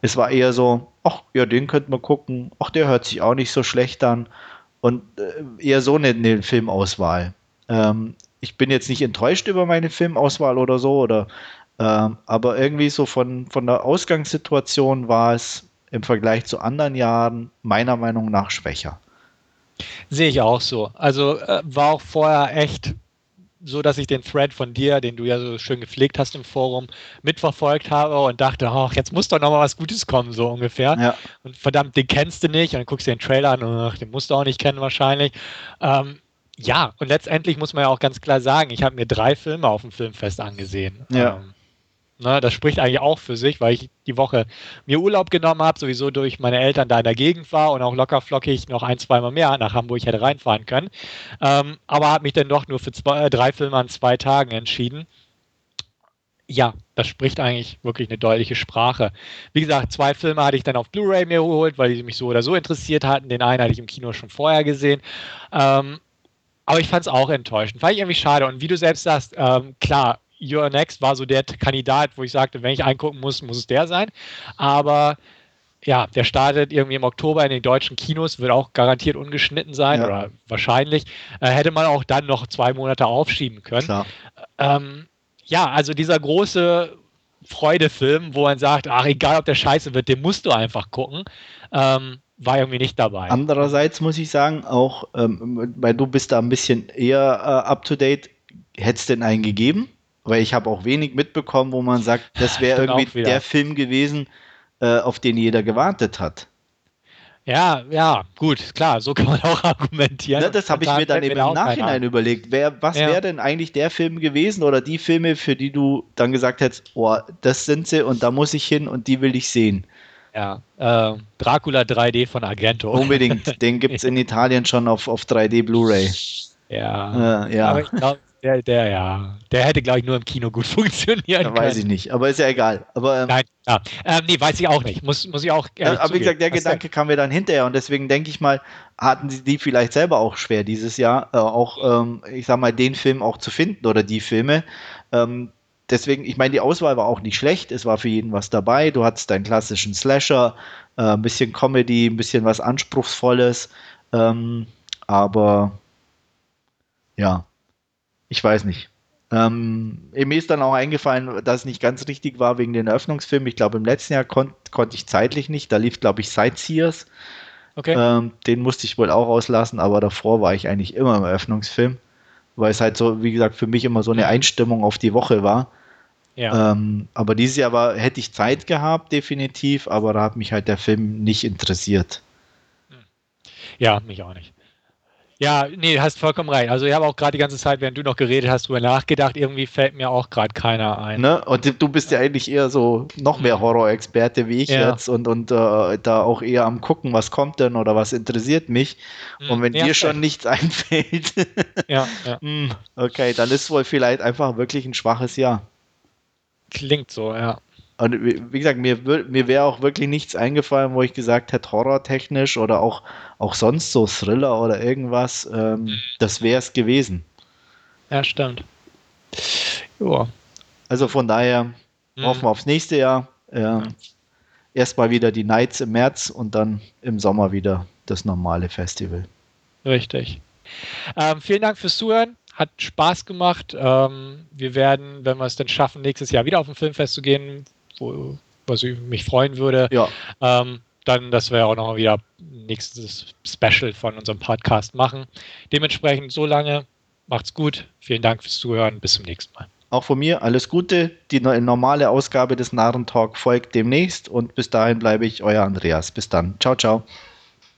Es war eher so, ach ja, den könnte man gucken, ach, der hört sich auch nicht so schlecht an. Und äh, eher so eine, eine Filmauswahl. Ähm, ich bin jetzt nicht enttäuscht über meine Filmauswahl oder so, oder ähm, aber irgendwie so von, von der Ausgangssituation war es im Vergleich zu anderen Jahren meiner Meinung nach schwächer. Sehe ich auch so. Also äh, war auch vorher echt so, dass ich den Thread von dir, den du ja so schön gepflegt hast im Forum, mitverfolgt habe und dachte, ach, jetzt muss doch noch mal was Gutes kommen, so ungefähr. Ja. Und verdammt, den kennst du nicht. Und dann guckst du den Trailer an und ach, den musst du auch nicht kennen wahrscheinlich. Ähm, ja, und letztendlich muss man ja auch ganz klar sagen, ich habe mir drei Filme auf dem Filmfest angesehen. Ja. Ähm, Ne, das spricht eigentlich auch für sich, weil ich die Woche mir Urlaub genommen habe, sowieso durch meine Eltern da in der Gegend war und auch locker flockig noch ein, zweimal mehr nach Hamburg hätte reinfahren können. Ähm, aber habe mich dann doch nur für zwei, äh, drei Filme an zwei Tagen entschieden. Ja, das spricht eigentlich wirklich eine deutliche Sprache. Wie gesagt, zwei Filme hatte ich dann auf Blu-ray mir geholt, weil die mich so oder so interessiert hatten. Den einen hatte ich im Kino schon vorher gesehen. Ähm, aber ich fand es auch enttäuschend. Fand ich irgendwie schade. Und wie du selbst sagst, ähm, klar, Your Next war so der Kandidat, wo ich sagte, wenn ich eingucken muss, muss es der sein. Aber ja, der startet irgendwie im Oktober in den deutschen Kinos, wird auch garantiert ungeschnitten sein ja. oder wahrscheinlich. Äh, hätte man auch dann noch zwei Monate aufschieben können. Ähm, ja, also dieser große Freudefilm, wo man sagt, ach, egal ob der scheiße wird, den musst du einfach gucken, ähm, war irgendwie nicht dabei. Andererseits muss ich sagen, auch, ähm, weil du bist da ein bisschen eher äh, up to date, hätte es denn einen gegeben? Weil ich habe auch wenig mitbekommen, wo man sagt, das wäre irgendwie der Film gewesen, äh, auf den jeder gewartet hat. Ja, ja, gut, klar, so kann man *laughs* auch argumentieren. Ne, das habe ich mir dann eben im Nachhinein überlegt. Wer, was ja. wäre denn eigentlich der Film gewesen oder die Filme, für die du dann gesagt hättest, oh, das sind sie und da muss ich hin und die will ich sehen? Ja, äh, Dracula 3D von Argento. Unbedingt, *laughs* den gibt es in Italien schon auf, auf 3D Blu-ray. Ja, äh, ja. aber ich glaube, der, der, ja, der hätte, glaube ich, nur im Kino gut *laughs* funktionieren ja. Weiß ich nicht, aber ist ja egal. Aber, ähm, Nein, ja. ähm, nee, weiß ich auch nicht. Muss, muss ich auch. aber zugeben. wie gesagt, der Was Gedanke kam mir dann hinterher und deswegen denke ich mal, hatten sie die vielleicht selber auch schwer dieses Jahr, äh, auch, ähm, ich sag mal, den Film auch zu finden oder die Filme. Ähm, deswegen, ich meine, die Auswahl war auch nicht schlecht. Es war für jeden was dabei. Du hattest deinen klassischen Slasher, äh, ein bisschen Comedy, ein bisschen was Anspruchsvolles. Ähm, aber ja, ich weiß nicht. Ähm, mir ist dann auch eingefallen, dass es nicht ganz richtig war wegen den Eröffnungsfilmen. Ich glaube, im letzten Jahr kon konnte ich zeitlich nicht. Da lief, glaube ich, Sightseers. Okay. Ähm, den musste ich wohl auch auslassen, aber davor war ich eigentlich immer im Eröffnungsfilm, weil es halt so, wie gesagt, für mich immer so eine Einstimmung auf die Woche war. Ja. Ähm, aber dieses Jahr war, hätte ich Zeit gehabt, definitiv, aber da hat mich halt der Film nicht interessiert. Ja, mich auch nicht. Ja, nee, hast vollkommen recht. Also ich habe auch gerade die ganze Zeit, während du noch geredet hast, drüber nachgedacht. Irgendwie fällt mir auch gerade keiner ein. Ne? Und du bist ja eigentlich eher so noch mehr Horror-Experte wie ich ja. jetzt und, und äh, da auch eher am gucken, was kommt denn oder was interessiert mich. Mhm. Und wenn ja, dir schon nichts *laughs* einfällt, ja, ja. Hm, okay, dann ist wohl vielleicht einfach wirklich ein schwaches Jahr. Klingt so, ja. Und wie gesagt, mir, mir wäre auch wirklich nichts eingefallen, wo ich gesagt hätte, horrortechnisch oder auch, auch sonst so Thriller oder irgendwas. Ähm, das wäre es gewesen. Ja, stimmt. Ja. Also von daher mhm. hoffen wir aufs nächste Jahr. Ähm, ja. Erstmal wieder die Nights im März und dann im Sommer wieder das normale Festival. Richtig. Ähm, vielen Dank fürs Zuhören hat Spaß gemacht. Ähm, wir werden, wenn wir es denn schaffen, nächstes Jahr wieder auf ein Filmfest zu gehen, wo, was ich mich freuen würde. Ja. Ähm, dann, dass wir auch noch wieder nächstes Special von unserem Podcast machen. Dementsprechend so lange, macht's gut. Vielen Dank fürs Zuhören. Bis zum nächsten Mal. Auch von mir alles Gute. Die normale Ausgabe des Narrentalk folgt demnächst und bis dahin bleibe ich euer Andreas. Bis dann. Ciao, ciao.